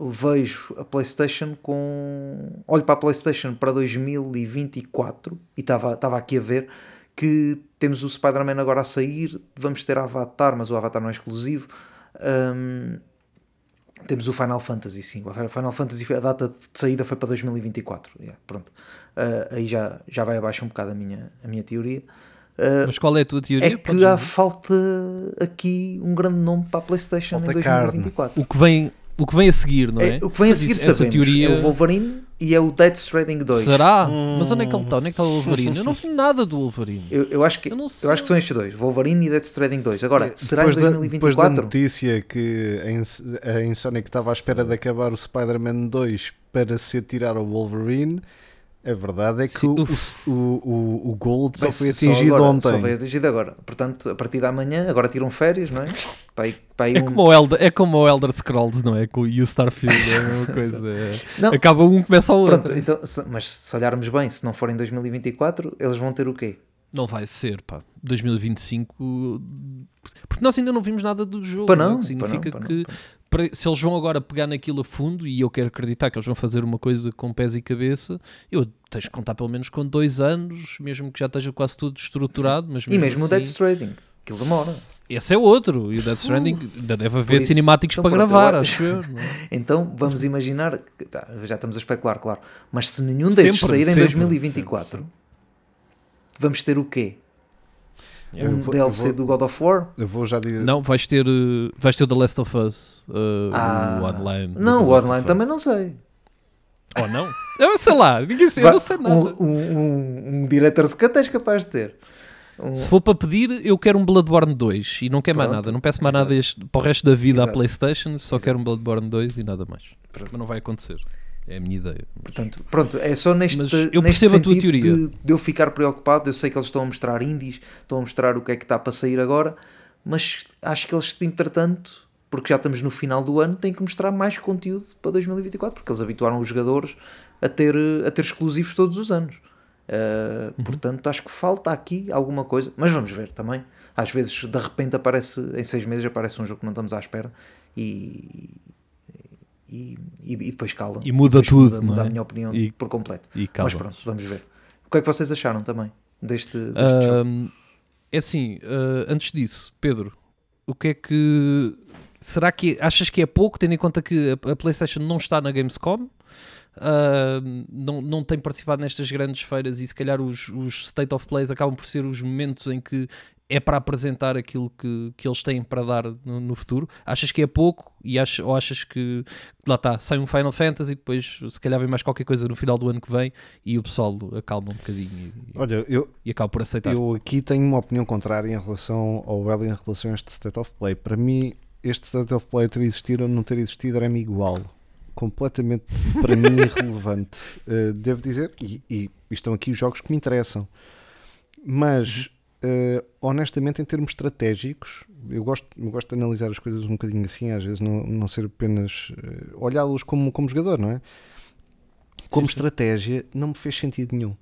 vejo a PlayStation com. Olho para a PlayStation para 2024 e estava estava aqui a ver que temos o Spider-Man agora a sair, vamos ter Avatar, mas o Avatar não é exclusivo. Hum, temos o Final Fantasy, sim. O Final Fantasy, a data de saída foi para 2024. Yeah, pronto. Uh, aí já, já vai abaixo um bocado a minha, a minha teoria. Uh, Mas qual é a tua teoria? é Podes que há dizer? falta aqui um grande nome para a PlayStation Falta em 2024. o que vem o que vem a seguir, não é? É, o que vem a Mas seguir isso- essa sabemos teoria é o Wolverine e é o Dead Stranding 2. será? Mas onde é que ele está? Onde é que está o Wolverine? Eu não vi nada do Wolverine. Eu, eu acho que, Eu não eu, acho que são estes dois, Wolverine e Dead Stranding 2. Agora, será em depois, da, depois da 2024? notícia que a Ins- a Insomniac estava à espera de acabar o Spider-Man 2 para se atirar ao Wolverine, A verdade é que Sim, o, o, o, o Gold só foi atingido agora, ontem. Só foi atingido agora. Portanto, a partir da manhã, agora tiram férias, não é? Para para É um- como, o Elder, é como o Elder Scrolls, não é? Com- E o Starfield é a mesma coisa. é- Não. Acaba um, começa o outro. Pronto, então, se- mas se olharmos bem, se não for em 2024, eles vão ter o quê? Não vai ser, pá. 2025. Porque nós ainda não vimos nada do jogo. Para não é? não, que significa para não, que para não. Se eles vão agora pegar naquilo a fundo, e eu quero acreditar que eles vão fazer uma coisa com pés e cabeça, eu tens que contar pelo menos com dois anos, mesmo que já esteja quase tudo estruturado. Mas E mesmo o assim, Dead Stranding, aquilo demora. Esse é outro. E o Death Stranding ainda deve haver Uh, isso- cinemáticos então para pronto, gravar, eu- acho eu. é? Então vamos imaginar, tá, já estamos a especular, claro, mas se nenhum desses Sempre, sair em sempre, 2024, vamos ter o quê? Eu Um vou- DLC vou- do God of War? Eu vou já dizer. Não, vais ter, eh, vais ter o The Last of Us, eh, Ah, o online. Não, o online também não sei. Ou não? Eu sei lá, ninguém sei, eu não sei nada. Um, um, um, Director's Cut és capaz de ter. Um- Se for para pedir, eu quero um Bloodborne 2 e não quero mais Pronto. nada. Não peço mais Exato. nada este- para o resto da vida à Exato. PlayStation, só Exato. quero um Bloodborne 2 e nada mais. Pronto. Mas não vai acontecer. É a minha ideia. Portanto, pronto, é só neste, Mas eu percebo a tua teoria. De, de eu ficar preocupado. Eu sei que eles estão a mostrar indies, estão a mostrar o que é que está para sair agora, mas acho que eles, entretanto, porque já estamos no final do ano, têm que mostrar mais conteúdo para 2024, porque eles habituaram os jogadores a ter, a ter exclusivos todos os anos. Uh, Uhum. Portanto, acho que falta aqui alguma coisa, mas vamos ver também. Às vezes, de repente, aparece em seis meses aparece um jogo que não estamos à espera e, e, e, e depois cala. E muda depois tudo, Muda, muda é? a minha opinião E- por completo. E Mas pronto, vamos ver. O que é que vocês acharam também deste, deste jogo? Ahm, é assim, ah, antes disso, Pedro, o que é que. Será que achas que é pouco, tendo em conta que a, a PlayStation não está na Gamescom? Ah, não, não tem participado nestas grandes feiras e se calhar os, os State of Plays acabam por ser os momentos em que é para apresentar aquilo que, que eles têm para dar no, no futuro. Achas que é pouco e ach, ou achas que lá está, sai um Final Fantasy e depois se calhar vem mais qualquer coisa no final do ano que vem e o pessoal acalma um bocadinho e, Olha, eu, e acaba por aceitar. eu aqui tenho uma opinião contrária em relação ao L em relação a este State of Play. Para mim, este State of Play ter existido ou não ter existido era-me igual. Completamente, para mim, irrelevante. Uh, devo dizer, e, e estão aqui os jogos que me interessam. Mas, uh, honestamente, em termos estratégicos, eu gosto, eu gosto de analisar as coisas um bocadinho assim, às vezes não, não ser apenas uh, olhá-los como, como jogador, não é? Como Sim, sim. estratégia, não me fez sentido nenhum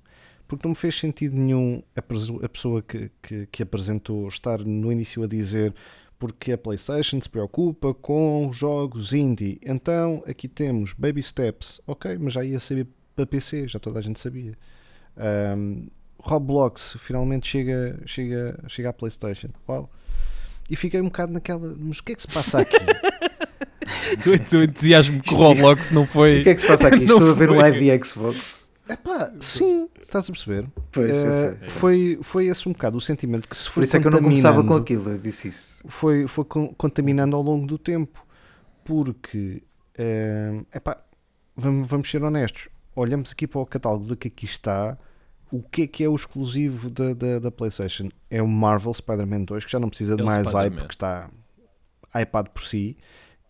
porque não me fez sentido nenhum a, a pessoa que, que, que apresentou estar no início a dizer porque a PlayStation se preocupa com jogos indie. Então aqui temos Baby Steps, ok, mas já ia saber para PC, já toda a gente sabia. Um, Roblox finalmente chega, chega, chega à PlayStation. Uau! E fiquei um bocado naquela, mas o que é que se passa aqui? O entusiasmo com Roblox não foi. O que é que se passa aqui? Estou a ver um live de Xbox. Epá, sim, estás a perceber? Pois, eu Eh, sei, sei. foi, foi esse um bocado o sentimento que se Por foi isso é que eu não começava com aquilo, eu disse isso. foi, foi con- contaminando ao longo do tempo. Porque, eh, epá, vamos, vamos ser honestos, olhamos aqui para o catálogo do que aqui está, o que é que é o exclusivo da, da, da PlayStation? É o Marvel Spider-Man 2, que já não precisa de É mais hype, porque está hypado por si,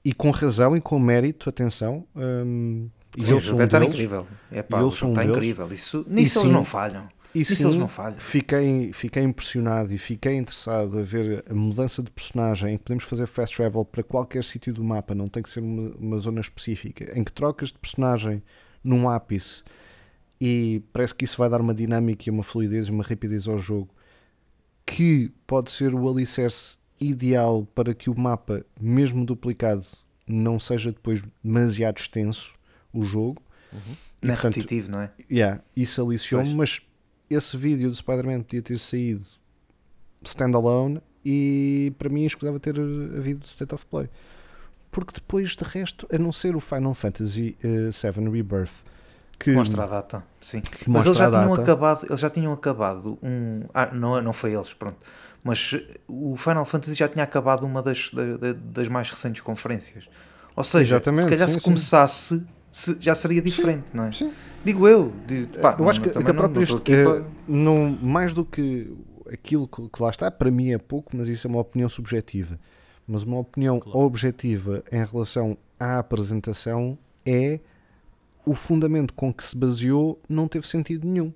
e com razão e com mérito, atenção. hum, e Sim, eu sou um estar deles. incrível. É pá, eu sou um está deles. incrível. Isso, nisso eles sim, não falham. E Nisso sim, eles não falham. Fiquei, fiquei impressionado e fiquei interessado a ver a mudança de personagem podemos fazer fast travel para qualquer sítio do mapa, não tem que ser uma, uma zona específica, em que trocas de personagem num ápice e parece que isso vai dar uma dinâmica uma fluidez e uma rapidez ao jogo que pode ser o alicerce ideal para que o mapa, mesmo duplicado, não seja depois demasiado extenso o jogo. E, Não é portanto, repetitivo, não é? Yeah, isso aliciou-me, mas esse vídeo do Spider-Man podia ter saído standalone e para mim escusava ter havido State of Play. Porque depois de resto, a não ser o Final Fantasy eh, VII Rebirth, que Mostra a data, sim. Mas eles já, tinham acabado, eles já tinham acabado um. Ah, não, não foi eles, pronto. Mas o Final Fantasy já tinha acabado uma das, da- da- das mais recentes conferências. Ou seja, Exatamente, se calhar sim, se sim. Se- já seria diferente, não é? Sim. Digo eu. digo, pá, eu acho não- que, também que a própria não eh, para- não, mais do que aquilo que, que lá está, para mim é pouco, mas isso é uma opinião subjetiva. Mas uma opinião objetiva em relação à apresentação é o fundamento com que se baseou não teve sentido nenhum.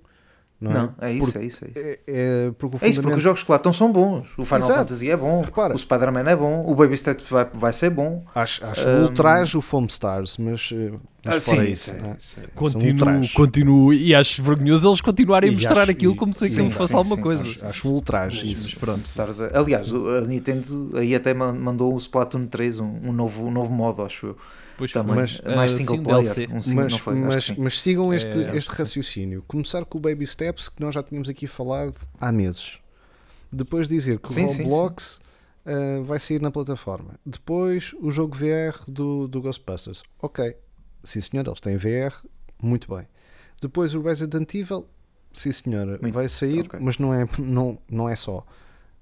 Não, é? Não, é isso, Porque- é isso. É isso. É, é porque o É isso, porque fundamento- os jogos que lá estão são bons. O Final Exato. Fantasy é bom, Repara. o Spider-Man é bom, o Baby Steps vai, vai ser bom. Acho, acho ultraje o Foam Stars, mas, eh, mas Ah, sim, isso. isso é- é? é- Continuo, continuo, e acho vergonhoso eles continuarem a mostrar acho- aquilo como se aquilo sim, fosse sim, alguma sim, coisa. Acho, acho um ultraje Mas isso. pronto. Stars é- Aliás, a Nintendo aí até man- mandou o Splatoon 3, um, um novo, um novo modo, acho eu. Pois Também. foi. Mas, mais Ah, single sim, um player. DLC. Um single, mas, não foi? Mas, sim. mas sigam este, É, este sim. raciocínio. Começar com o Baby Steps, que nós já tínhamos aqui falado há meses. Depois dizer que Sim, o sim, Roblox ah, vai sair na plataforma. Depois o jogo VR do, do Ghostbusters. Ok, sim senhor, eles têm VR, muito bem. Depois o Resident Evil, sim senhora, Muito- vai sair, ok. mas não é, não, não é só.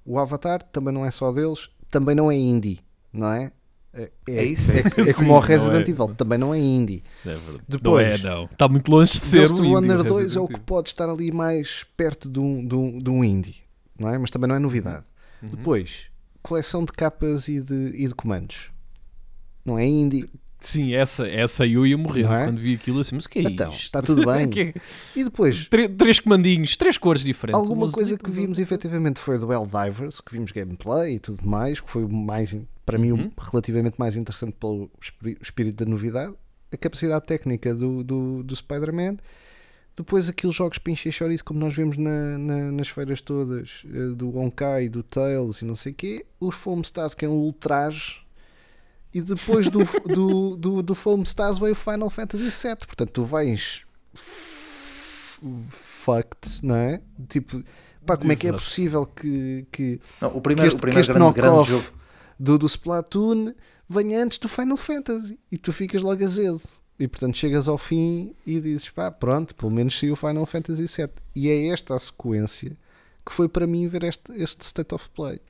O Avatar também não é só deles, também não é indie, não é? É, É isso, é isso. é Sim, como o não Resident é. Evil, também não é indie. É. Depois- não é, não. Está muito longe de ser Ghost um Runner o 2 é o que pode estar ali mais perto de um, de um, de um indie, não é? Mas também não é novidade. Uhum. Depois, coleção de capas e de, e de comandos. Não é indie. Sim, essa, essa eu ia morrer é? quando vi aquilo assim, mas o que é Então, isto? está tudo bem. Que é- E depois, Tre- três comandinhos, três cores diferentes. alguma Um coisa que vimos efetivamente foi do Helldivers, que vimos gameplay e tudo mais, que foi o mais, para mim, Uhum. o relativamente mais interessante pelo espí- espírito da novidade. A capacidade técnica do, do, do Spider-Man. Depois aqueles jogos pinche e chorizo como nós vemos na- na- nas feiras todas, eh, do Honkai, do Tails e não sei o quê. Os Foam Stars, que é um ultraje. E depois do, do, do, do Foam Stars veio o Final Fantasy VII. Portanto, tu vais fucked, não é? Tipo, pá, como é que é possível que, que, Não, o que primeiro, este, o que primeiro este grande, grande jogo. do, do Splatoon venha antes do Final Fantasy e tu ficas logo azedo. E portanto chegas ao fim e dizes pá, pronto, pelo menos saiu o Final Fantasy VII. E é esta a sequência que foi para mim ver este, este State of Play.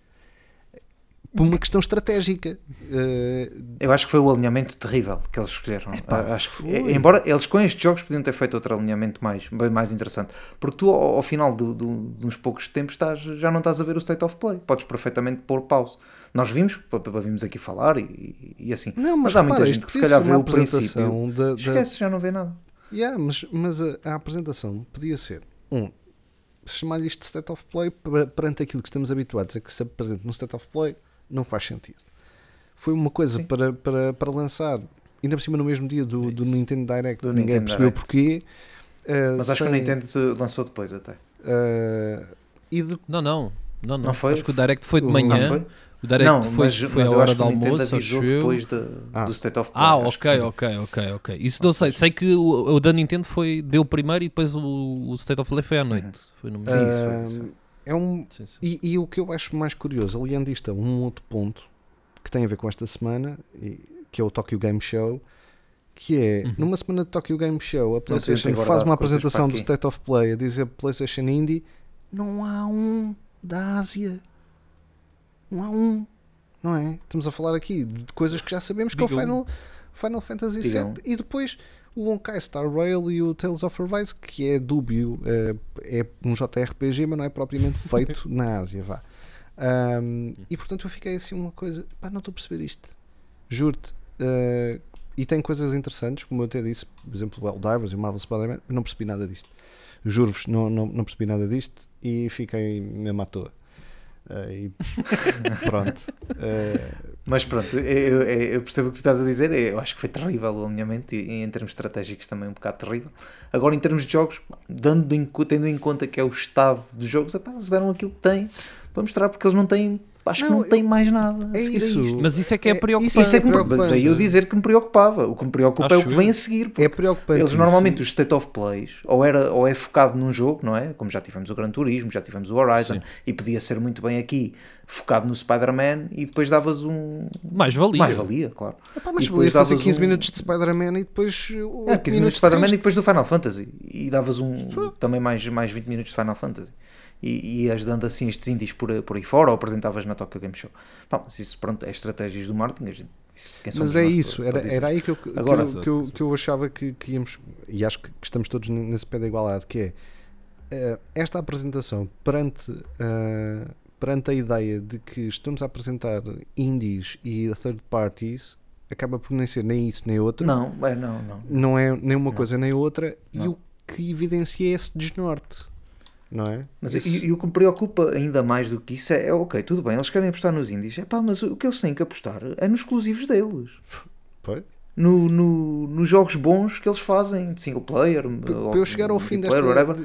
Por uma questão estratégica. Eh, Eu acho que foi o alinhamento terrível que eles escolheram. Epá, Ah, acho que- foi. embora eles com estes jogos podiam ter feito outro alinhamento mais, mais interessante. Porque tu, ao, ao final do, do- de uns poucos tempos, estás, já não estás a ver o state of play. Podes perfeitamente pôr pause. Nós vimos, vimos aqui falar e, e assim. não, mas, há muita repara, gente isto que se calhar vê uma o princípio. apresentação da, da, Esquece, já não vê nada. Yeah, mas, mas a, a apresentação podia ser um chamar-lhe isto de state of play per- perante aquilo que estamos habituados a que se apresente no state of play não faz sentido. Foi uma coisa Sim. para, para, para lançar, ainda por cima no mesmo dia do, do Nintendo Direct, Do ninguém Nintendo percebeu Direct. porquê. Uh, Mas acho que o sem- Nintendo lançou depois até. uh, e de- Não, não. Não, não. Não foi? Acho que o Direct foi de manhã. Ah, foi? O Direct não, foi, mas, foi mas a eu hora acho que do o Nintendo almoço, acho eu. depois de- Ah. do State of Play. Ah, ok, sim. ok, ok, ok. Isso não sei. Sei que o, o da Nintendo foi, deu primeiro e depois o, o State of Play foi à noite. Foi no Sim, mesmo. isso foi, isso foi. É um, Sim, sim. E, e o que eu acho mais curioso, aliando isto a um outro ponto que tem a ver com esta semana, e- que é o Tokyo Game Show, que é Uhum. numa semana de Tokyo Game Show, a PlayStation faz uma apresentação do. State of Play a dizer PlayStation Indie, não há um da Ásia. Não há um. Não é? Estamos a falar aqui de coisas que já sabemos que é o. Final, Final Fantasy VII e depois o Honkai Star Rail e o Tales of Arise, que é dúbio, eh, é um JRPG, mas não é propriamente feito na Ásia, vá. Ahm, e portanto eu fiquei assim uma coisa, pá, não estou a perceber isto. Juro-te. Eh, e tem coisas interessantes, como eu até disse, por exemplo, o Helldivers e o Marvel Spider-Man, não percebi nada disto. Juro-vos, não, não, não percebi nada disto e fiquei mesmo à toa. Eh, e pronto. Eh, Mas pronto, eu, eu- percebo o que tu estás a dizer. Eu acho que foi terrível o alinhamento e, em termos estratégicos também um bocado terrível. Agora, em termos de jogos, dando em, tendo em conta que é o estado dos jogos, epá, eles deram aquilo que têm para mostrar, porque eles não têm, acho que Não, não têm mais nada. é isso. isto. Mas isso é que é, É- preocupante. Isso é que me, preocupante. daí eu dizer que me preocupava. O que me preocupa é o Acho que vem a seguir. porque é preocupante. eles isso. normalmente, os state of plays, ou, era, ou é focado num jogo, não é? Como já tivemos o Gran Turismo, já tivemos o Horizon, Sim. e podia ser muito bem aqui focado no Spider-Man e depois davas um. Mais valia. Mais valia, claro. Epá, mas E depois valia fazer davas 15 um- minutos de Spider-Man e depois. É, 15 minutos de Spider-Man e depois do Final Fantasy. E davas um, também mais, mais 20 minutos de Final Fantasy. E, e ias dando assim estes indies por, por aí fora ou apresentavas na Tokyo Game Show. Pá, mas isso pronto, é estratégias do marketing. gente- isso- Mas é isso, para- era, para era aí que eu, que, Agora- eu, que, eu, que eu achava que, que íamos, e acho que estamos todos nesse pé da igualdade, que é eh, esta apresentação perante, eh, perante a ideia de que estamos a apresentar indies e third parties, acaba por nem ser nem isso nem outra. Não, é, não, não. Não é nem uma Não. coisa nem outra. E Não. o que evidencia é esse desnorte. Não é? Mas Esse- e, o que me preocupa ainda mais do que isso é, é, ok, tudo bem, eles querem apostar nos indies, é pá, mas o que eles têm que apostar é nos exclusivos deles. Pois. No, no- nos jogos bons que eles fazem, de single player, Para eu chegar ao fim desta. whatever.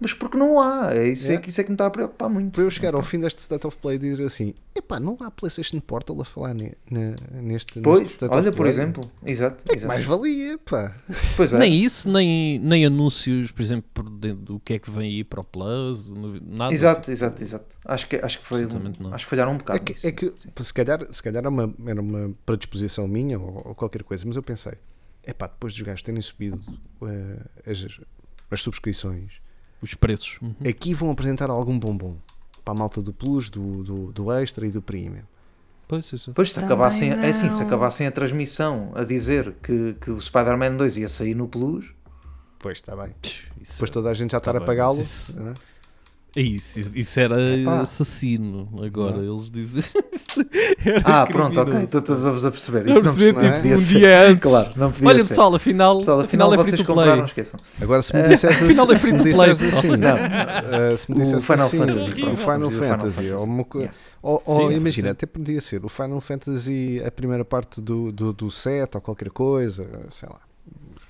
Mas porque não há, é isso, é. É. que, isso é que me está a preocupar muito. Para eu chegar ao fim deste State of Play e dizer assim: epá, não há PlayStation Portal a falar ne- ne- neste, Pois, neste State olha, of por Play. exemplo, exato, É que exato. mais valia, pá. Pois é. Nem isso, nem, nem anúncios, por exemplo, por dentro do que é que vem aí para o Plus, nada. Exato, exato, exato. Acho que, acho que foi. Não. Acho que falharam um É bocado. que, nisso. é que se calhar, se calhar era, uma, era uma predisposição minha ou, ou qualquer coisa, mas eu pensei: epá, depois dos gajos terem subido eh, as, as subscrições, Os preços. Uhum. aqui vão apresentar algum bombom para a malta do Plus, do, do, do Extra e do Premium. Pois, isso. Pois, se Também acabassem, é assim, se acabassem a transmissão a dizer que, que o Spider-Man 2 ia sair no Plus, Pois, está bem. Isso, Depois toda a gente já estar Tá a bem, pagá-lo. isso- não é? é isso, isso, isso era Epá. assassino. Agora Não. eles dizem. Era Ah, pronto, ok, estou- estamos a perceber. Isso não, percebi, não tipo, podia um ser. dia antes. Claro, não podia Olha ser. pessoal, afinal, Pessoal, afinal, afinal é free vocês to compraram, play. esqueçam. Agora, se me Eh, afinal é assim, se free me to play. assim, Não. eh, se me O disseres Final assim, Fantasy, o pronto, Final dizer Final Fantasy, Fantasy. ou, uma co- Yeah. ou- ou Sim, imagina, sim. até podia ser o Final Fantasy, a primeira parte do, do, do set ou qualquer coisa, sei lá,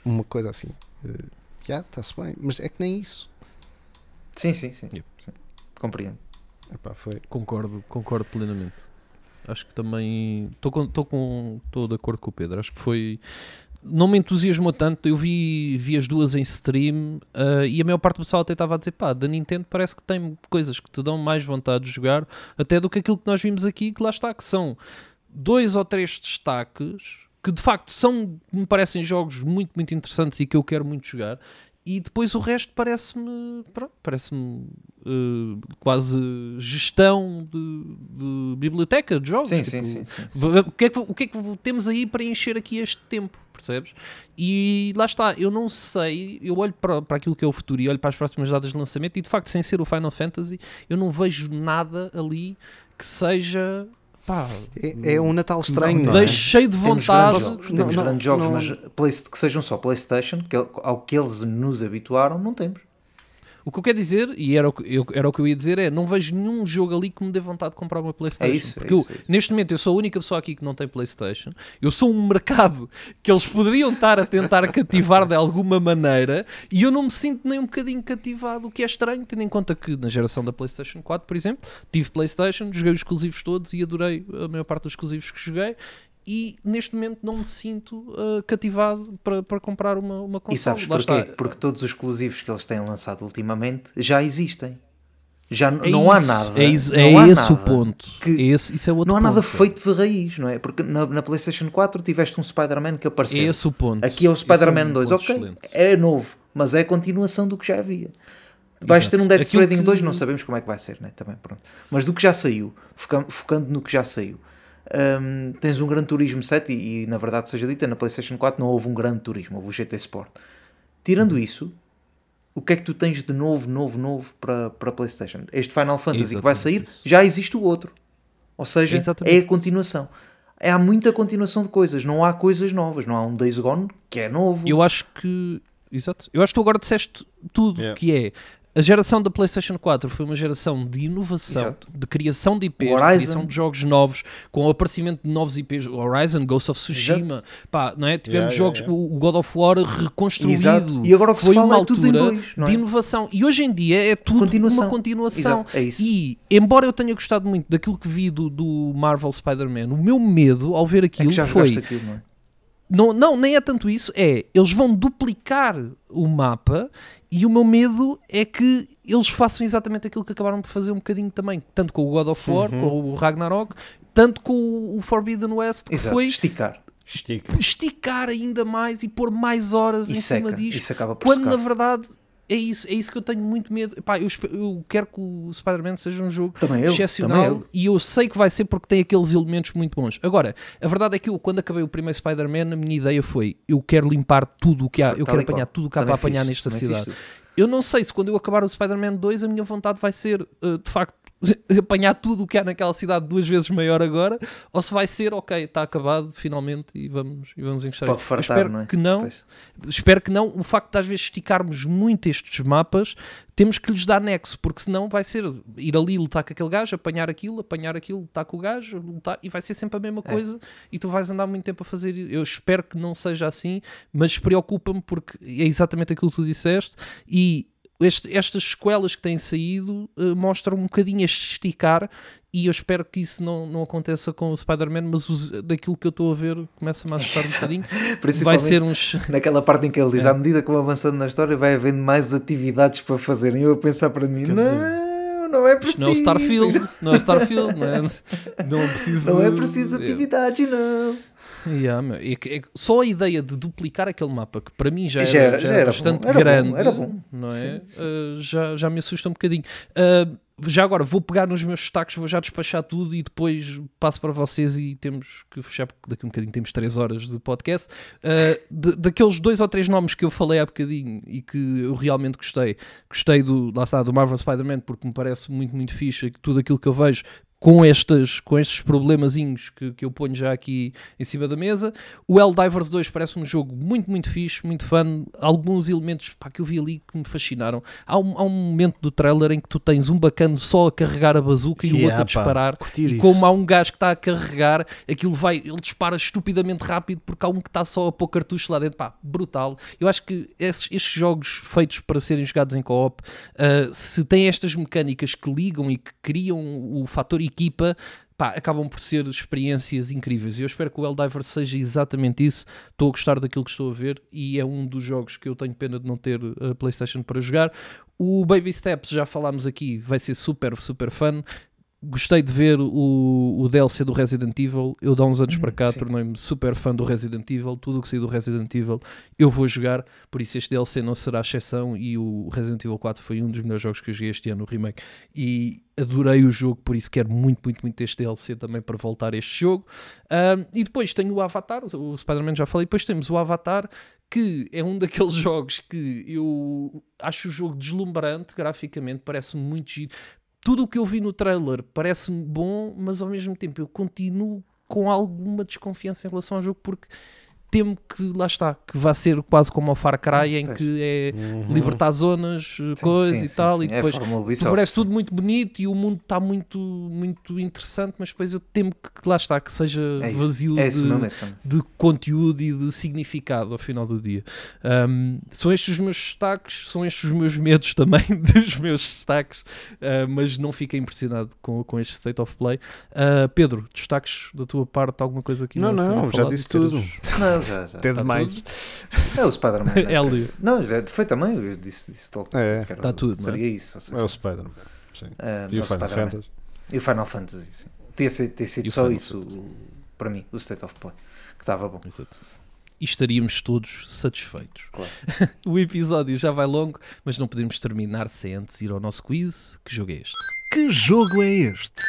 uma coisa assim. Eh, Já, está-se bem, mas é que nem isso. Sim, sim, sim. Yep. sim. Compreendo. Epá, foi. Concordo, concordo plenamente. Acho que também estou com, estou com, de acordo com o Pedro. Acho que foi. Não me entusiasmou tanto. Eu vi, vi as duas em stream ah, e a maior parte do pessoal até estava a dizer: pá, da Nintendo parece que tem coisas que te dão mais vontade de jogar, até do que aquilo que nós vimos aqui, que lá está, que são dois ou três destaques que de facto são, me parecem jogos muito, muito interessantes e que eu quero muito jogar. E depois o resto parece-me, parece-me eh, quase gestão de, de biblioteca de jogos. Sim, tipo, sim, sim, sim. O que, é que, o que é que temos aí para encher aqui este tempo, percebes? E lá está, eu não sei, eu olho para, para aquilo que é o futuro e olho para as próximas datas de lançamento e de facto, sem ser o Final Fantasy, eu não vejo nada ali que seja. Pá, É, é um Natal estranho, não, é? deixe cheio de Temos vontade. grandes jogos, Não, temos não, grandes jogos não. mas que sejam só PlayStation, que, ao que eles nos habituaram, não temos. O que eu quero dizer, e era o que eu, era o que eu ia dizer, é não vejo nenhum jogo ali que me dê vontade de comprar uma Playstation. É isso, é porque eu, isso, é isso. neste momento eu sou a única pessoa aqui que não tem Playstation. Eu sou um mercado que eles poderiam estar a tentar cativar de alguma maneira e eu não me sinto nem um bocadinho cativado, o que é estranho, tendo em conta que na geração da Playstation 4, por exemplo, tive Playstation, joguei os exclusivos todos e adorei a maior parte dos exclusivos que joguei. E neste momento não me sinto ah, cativado para, para comprar uma, uma console. E sabes Lá porquê? está. Porque todos os exclusivos que eles têm lançado ultimamente já existem. Já É não há isso, nada. É, isso- não é há esse o nada ponto. que- É esse, isso é outro Não há nada ponto. feito de raiz, não é? Porque na, na PlayStation 4 tiveste um Spider-Man que É apareceu. esse o ponto. Aqui é o Esse Spider-Man um 2, ponto ok, excelente. é novo, mas é a continuação do que já havia. Vais Exato. ter um Dead Stranding que- 2, não sabemos como é que vai ser, né? Também, pronto. Mas do que já saiu, foca- focando no que já saiu, hum, tens um Gran Turismo 7 e, e, na verdade seja dita, na PlayStation 4 não houve um Gran Turismo, houve o GT Sport. Tirando Uhum. isso, o que é que tu tens de novo, novo, novo para, para PlayStation? Este Final Fantasy que vai sair, Exatamente isso. já existe o outro. Ou seja, Exatamente é a continuação. É, há muita continuação de coisas, não há coisas novas, não há um Days Gone que é novo. Eu acho que. Exato. Eu acho que tu agora disseste tudo, Yeah. que é. A geração da PlayStation 4 foi uma geração de inovação, Exato. de criação de IPs, O de Horizon. criação de jogos novos, com o aparecimento de novos IPs, Horizon, Ghost of Tsushima, pá, não é? tivemos Yeah, jogos, yeah, o God of War reconstruído. Exato. E agora o que se foi fala uma é tudo em altura dois, não é? de inovação. E hoje em dia é tudo Continuação. uma continuação. Exato, é isso. E, embora eu tenha gostado muito daquilo que vi do, do Marvel Spider-Man, o meu medo ao ver é aquilo que já foi. aquilo, não? Não, nem é tanto isso, é eles vão duplicar o mapa e o meu medo é que eles façam exatamente aquilo que acabaram por fazer um bocadinho também, tanto com o God of War, Uhum. com o Ragnarok, tanto com o Forbidden West, que Exato. foi Esticar. Estica. esticar ainda mais e pôr mais horas E em cima seca. disto. Isso acaba por Quando secar. na verdade é isso, é isso que eu tenho muito medo. Pá, eu, eu quero que o Spider-Man seja um jogo eu, excepcional eu. e eu sei que vai ser porque tem aqueles elementos muito bons. Agora, a verdade é que eu, quando acabei o primeiro Spider-Man, a minha ideia foi: eu quero limpar tudo o que há, eu Tal quero e qual. apanhar tudo o que há Também para apanhar nesta também cidade. Eu não sei se quando eu acabar o Spider-Man 2 a minha vontade vai ser uh, de facto apanhar tudo o que há naquela cidade duas vezes maior agora, ou se vai ser, ok, está acabado finalmente e vamos, e vamos encostar. pode fartar, espero não é? que não, Pois. espero que não. O facto de às vezes esticarmos muito estes mapas, temos que lhes dar nexo, porque senão vai ser ir ali lutar com aquele gajo, apanhar aquilo, apanhar aquilo, lutar com o gajo, lutar, e vai ser sempre a mesma É. coisa e tu vais andar muito tempo a fazer. Eu espero que não seja assim, mas preocupa-me porque é exatamente aquilo que tu disseste e este- estas sequelas que têm saído eh, mostram um bocadinho este esticar e eu espero que isso não, não aconteça com o Spider-Man, mas os- daquilo que eu estou a ver começa-me a assustar um bocadinho. Vai ser uns. naquela parte em que ele diz, É. à medida que vou avançando na história, vai havendo mais atividades para fazerem. Eu a pensar para mim, Quer não, dizer, não é preciso. Isto não é o Starfield, não é o Starfield, não é? Não é preciso. Não é preciso de- atividades, não. Yeah, é que só a ideia de duplicar aquele mapa, que para mim já era, Já era- já era bastante bom, era bom, grande, era bom. não é? Sim, sim. Uh, já, já me assusta um bocadinho. Uh, já agora, vou pegar nos meus destaques, vou já despachar tudo e depois passo para vocês e temos que fechar, porque daqui a um bocadinho temos 3 horas de podcast. Uh, de- daqueles dois ou três nomes que eu falei há bocadinho e que eu realmente gostei, gostei do, lá está, do Marvel Spider-Man porque me parece muito, muito fixe e tudo aquilo que eu vejo com, estas, com estes problemazinhos que, que eu ponho já aqui em cima da mesa. O Helldivers 2 parece um jogo muito, muito fixe, muito fun. Alguns elementos pá, que eu vi ali que me fascinaram. Há um, há um momento do trailer em que tu tens um bacano só a carregar a bazuca e o Yeah, outro a pá, disparar. curti E disso. como há um gajo que está a carregar, aquilo vai, ele dispara estupidamente rápido porque há um que está só a pôr cartucho lá dentro. Pá, brutal. Eu acho que esses, estes jogos feitos para serem jogados em co-op, ah, se têm estas mecânicas que ligam e que criam o fator equipa, pá, acabam por ser experiências incríveis. E eu espero que o Helldivers seja exatamente isso. Estou a gostar daquilo que estou a ver e é um dos jogos que eu tenho pena de não ter a PlayStation para jogar. O Baby Steps, já falámos aqui, vai ser super, super fun. Gostei de ver o, o DLC do Resident Evil. Eu, de há uns anos para cá, tornei-me super fã do Resident Evil. Tudo o que saiu do Resident Evil eu vou jogar. Por isso, este DLC não será exceção. E o Resident Evil 4 foi um dos melhores jogos que eu joguei este ano, o remake. E adorei o jogo, por isso quero muito, muito, muito este DLC também para voltar a este jogo. Ahm, e depois tenho o Avatar, o Spider-Man já falei. Depois temos o Avatar, que é um daqueles jogos que eu acho o jogo deslumbrante graficamente, parece-me muito giro. Tudo o que eu vi no trailer parece-me bom, mas ao mesmo tempo eu continuo com alguma desconfiança em relação ao jogo porque temo que lá está, que vai ser quase como o Far Cry em Pois. que é Uhum. libertar zonas, coisas sim, e sim, tal, sim. e É depois Ubisoft, parece tudo muito bonito e o mundo está muito, muito interessante, mas depois eu temo que lá está, que seja É vazio É de, é de conteúdo e de significado ao final do dia. Um, são estes os meus destaques, são estes os meus medos também dos meus destaques, uh, mas não fiquei impressionado com, com este State of Play. Uh, Pedro, destaques da tua parte, alguma coisa aqui Não, não, não, já disse tudo. Não, já, já. Até Tá demais. É o Spider-Man. né? Hélio. Não, já foi também, eu disse, disse logo. É. que era- Tá tudo, não é? Seria isso. ou seja, É o Spider-Man. Sim. ah, E é o Final. Fantasy. E o Final Fantasy, sim. Tinha sido, tinha sido só isso, o- para mim, o State of Play, que estava bom. Exato. E estaríamos todos satisfeitos. Claro. o episódio já vai longo, mas não podemos terminar sem antes ir ao nosso quiz. Que jogo é este? Que jogo é este?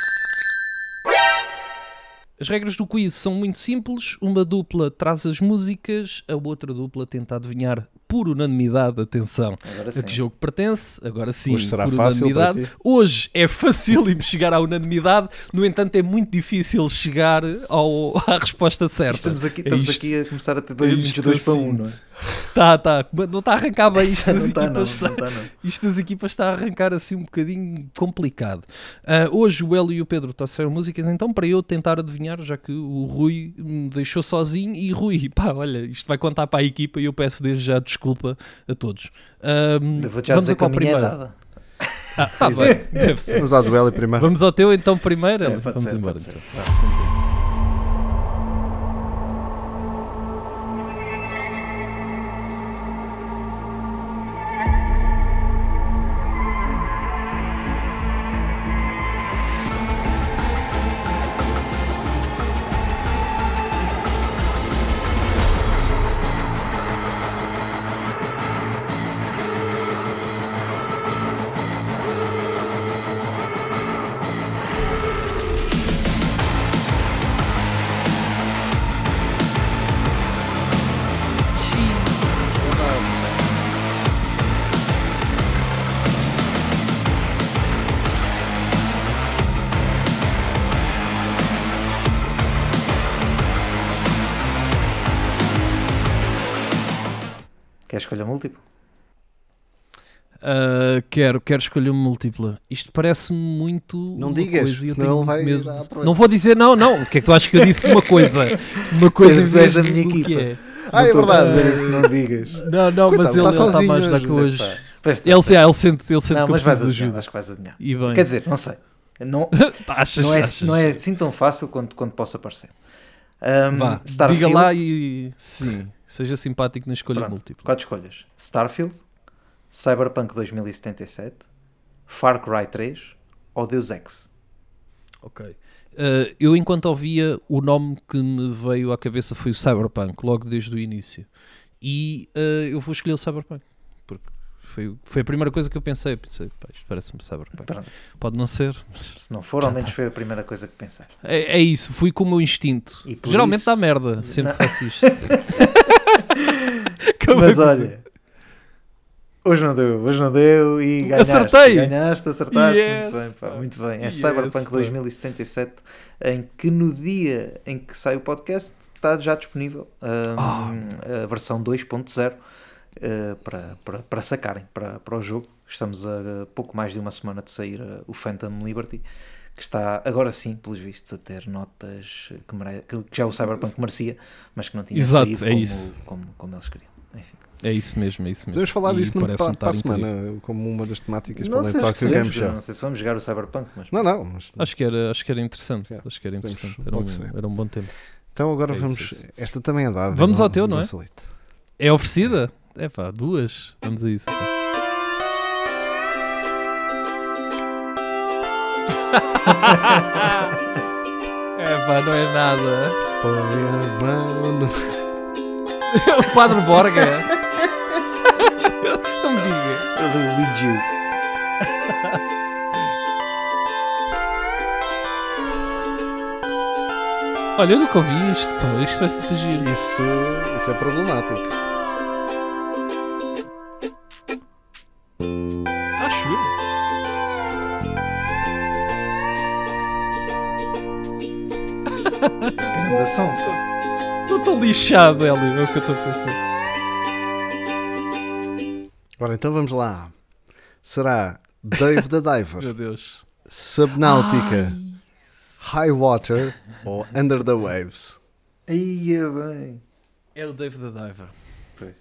As regras do quiz são muito simples. Uma dupla traz as músicas, a outra dupla tenta adivinhar por unanimidade, atenção, a que jogo pertence. Agora sim, Hoje será por fácil para unanimidade. ti. Hoje é facílimo chegar à unanimidade, no entanto é muito difícil chegar ao, à resposta certa. Estamos aqui, É estamos isto. aqui a começar a ter É dois, isto 22 para assim. 1, não é? Tá, tá, não está a arrancar bem isto das não, equipas. não está, não. Isto das equipas está a arrancar assim um bocadinho complicado. Ah, hoje o Hélio e o Pedro trouxeram músicas, então para eu tentar adivinhar, já que o Rui me deixou sozinho, e Rui, pá, olha, isto vai contar para a equipa e eu peço desde já desculpa a todos. Já vamos dizer a qual é primeiro? dada. Ah, tá bem, deve ser. Vamos à duelo primeiro. Vamos ao teu então primeiro, É, Vamos ser, embora. então. Vá, vamos a Quer escolher múltiplo? Ah, quero, quero escolher uma múltipla. Isto parece-me muito. Não digas, coisa e senão ele vai. Não vou dizer não, não. O que é que tu achas que eu disse uma coisa? Uma coisa em vez da do minha que equipa. é. Ah, é verdade. isso, não digas. Não, não, mas Coitado, ele tá está sozinho a ajudar hoje. que hoje. Pois está, Ele, se- ele sente, ele sente Não, que eu mas vais ajuda. acho que vais adivinhar. E bem. Quer dizer, não sei. Não, achas, não, é, achas? não é assim tão fácil quanto, quanto possa parecer. Um, Vá, diga lá e sim, seja simpático na escolha Pronto, múltipla. Quatro escolhas: Starfield, Cyberpunk 2077, Far Cry 3 ou Deus Ex. Ok. Uh, eu, enquanto ouvia, o nome que me veio à cabeça foi o Cyberpunk, logo desde o início. E uh, eu vou escolher o Cyberpunk. Porque foi, foi a primeira coisa que eu pensei. Pensei, pá, isto parece-me Cyberpunk. Pronto, Pode não ser, mas se não for, ao menos foi a primeira coisa que pensaste. é, é isso. Fui com o meu instinto. Geralmente isso- dá merda. Sempre Não. faço isto. Mas é que- olha, hoje não deu, hoje não deu e ganhaste. Acertei! Ganhaste, acertaste. Yes! Muito bem, pá, muito bem. É Yes, Cyberpunk pá. 2077, em que no dia em que sai o podcast está já disponível hum, Ah. a versão 2.0 uh, para, para, para sacarem para, para o jogo. Estamos a pouco mais de uma semana de sair uh, o Phantom Liberty. Que está agora sim, pelos vistos, a ter notas que, mere- que- que já o Cyberpunk merecia, mas que não tinha Exato, saído é como, isso. como, como eles queriam. Enfim. É isso mesmo, é isso mesmo. Podemos falar E disso no, para, para a incrível. semana, como uma das temáticas Não para o Talk Game Show. não sei se vamos jogar o Cyberpunk, mas Não, não, mas Acho que era, acho que era interessante. Yeah. Acho que era interessante. Era um, era um bom tempo. então agora É isso, vamos. é isso. Esta também é dada. Vamos ao teu, não é? Salite. É oferecida? É pá, duas. Vamos a isso. então. é pá, não é nada. Põe a mão no- o Padre Borga. não me diga. Religious. Olha, eu nunca ouvi isto. Pá. Isto vai ser muito giro. Isso, isso é problemático. Grande som. Estou tão lixado, Hélio. É o que eu estou a pensar. Ora, então vamos lá. Será Dave the Diver, Meu Deus. Subnáutica, High Water ou Under the Waves? Aí é bem. É o Dave the Diver. Eu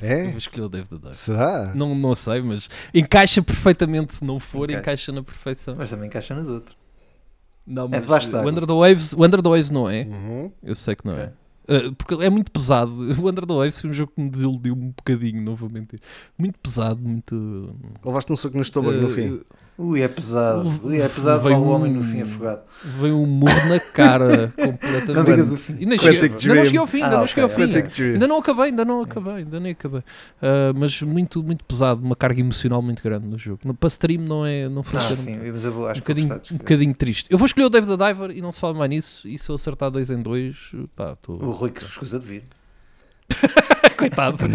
É? vou escolher o Dave the Diver. Será? Não, não sei, mas encaixa perfeitamente. Se não for, Encaixa. encaixa na perfeição. Mas também encaixa nos outros. Não, É debaixo o. Under the Waves, o Under the Waves não é. Uhum. Eu sei que não Ok. é. Uh, porque é muito pesado. O Under the Waves foi um jogo que me desiludiu um bocadinho, não vou mentir. Muito pesado, muito. Levaste um soco no estômago no uh, fim. Ui, é pesado. Ui, é pesado para o homem um- no fim afogado. Veio um murro na cara completamente. Não digas o fim. Ainda, Quantic cheguei, ainda Dream. não cheguei ao fim, ainda Ah, não cheguei ao fim. Ainda não acabei, ainda não acabei, ainda nem acabei. Uh, mas muito, muito pesado, uma carga emocional muito grande no jogo. No, para stream não é, não Ah, funciona. sim, mas eu vou, acho um que bocadinho, um bocadinho triste. Eu vou escolher o Dave the Diver e não se fala mais nisso. E se eu acertar dois em dois, pá, estou. O Rui que escusa de vir. Coitado.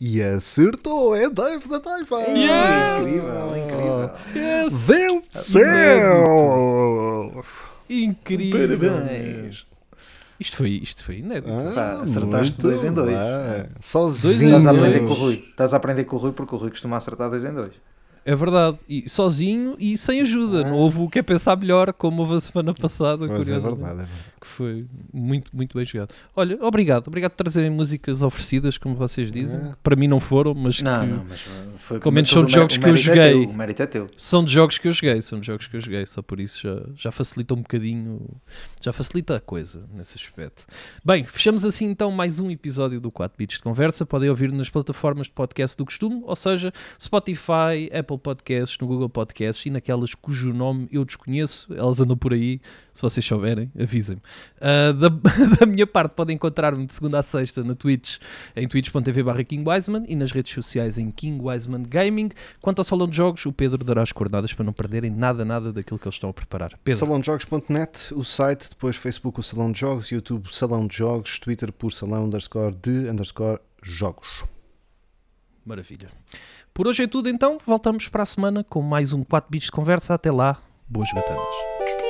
E acertou, é Dave the Diver. Yeah. Incrível, incrível. Yes! Venceu! Incrível! Parabéns. Isto foi, isto foi inédito. Pá, acertaste dois em dois. Sozinho. Estás a aprender com o Rui. Estás a aprender com o Rui porque o Rui costuma acertar dois em dois. É verdade. E sozinho e sem ajuda. Não houve o que é pensar melhor, como houve a semana passada. Pois é verdade, é verdade. Que foi muito, muito bem jogado. Olha, obrigado. Obrigado por trazerem músicas oferecidas, como vocês dizem. É. Para mim não foram, mas Não, que não, mas foi Pelo menos são o mé- jogos que eu mérito é joguei. teu, O mérito é teu. são de jogos que eu joguei. São de jogos que eu joguei. Só por isso já, já facilita um bocadinho. Já facilita a coisa nesse aspecto. Bem, fechamos assim então mais um episódio do 4 Bits de Conversa. Podem ouvir nas plataformas de podcast do costume, ou seja, Spotify, Apple Podcasts, no Google Podcasts e naquelas cujo nome eu desconheço. Elas andam por aí. Se vocês souberem, avisem-me. Ah, da, da minha parte, podem encontrar-me de segunda a sexta na Twitch, em twitch.tv barra King Wiseman e nas redes sociais em King Wiseman Gaming. Quanto ao salão de jogos, o Pedro dará as coordenadas para não perderem nada, nada daquilo que eles estão a preparar. Pedro, Salãojogos.net, o site, depois Facebook o Salão de Jogos, YouTube Salão de Jogos, Twitter por Salão underscore de underscore jogos. maravilha. Por hoje é tudo então, voltamos para a semana com mais um 4 bits de conversa. Até lá, boas gatanas.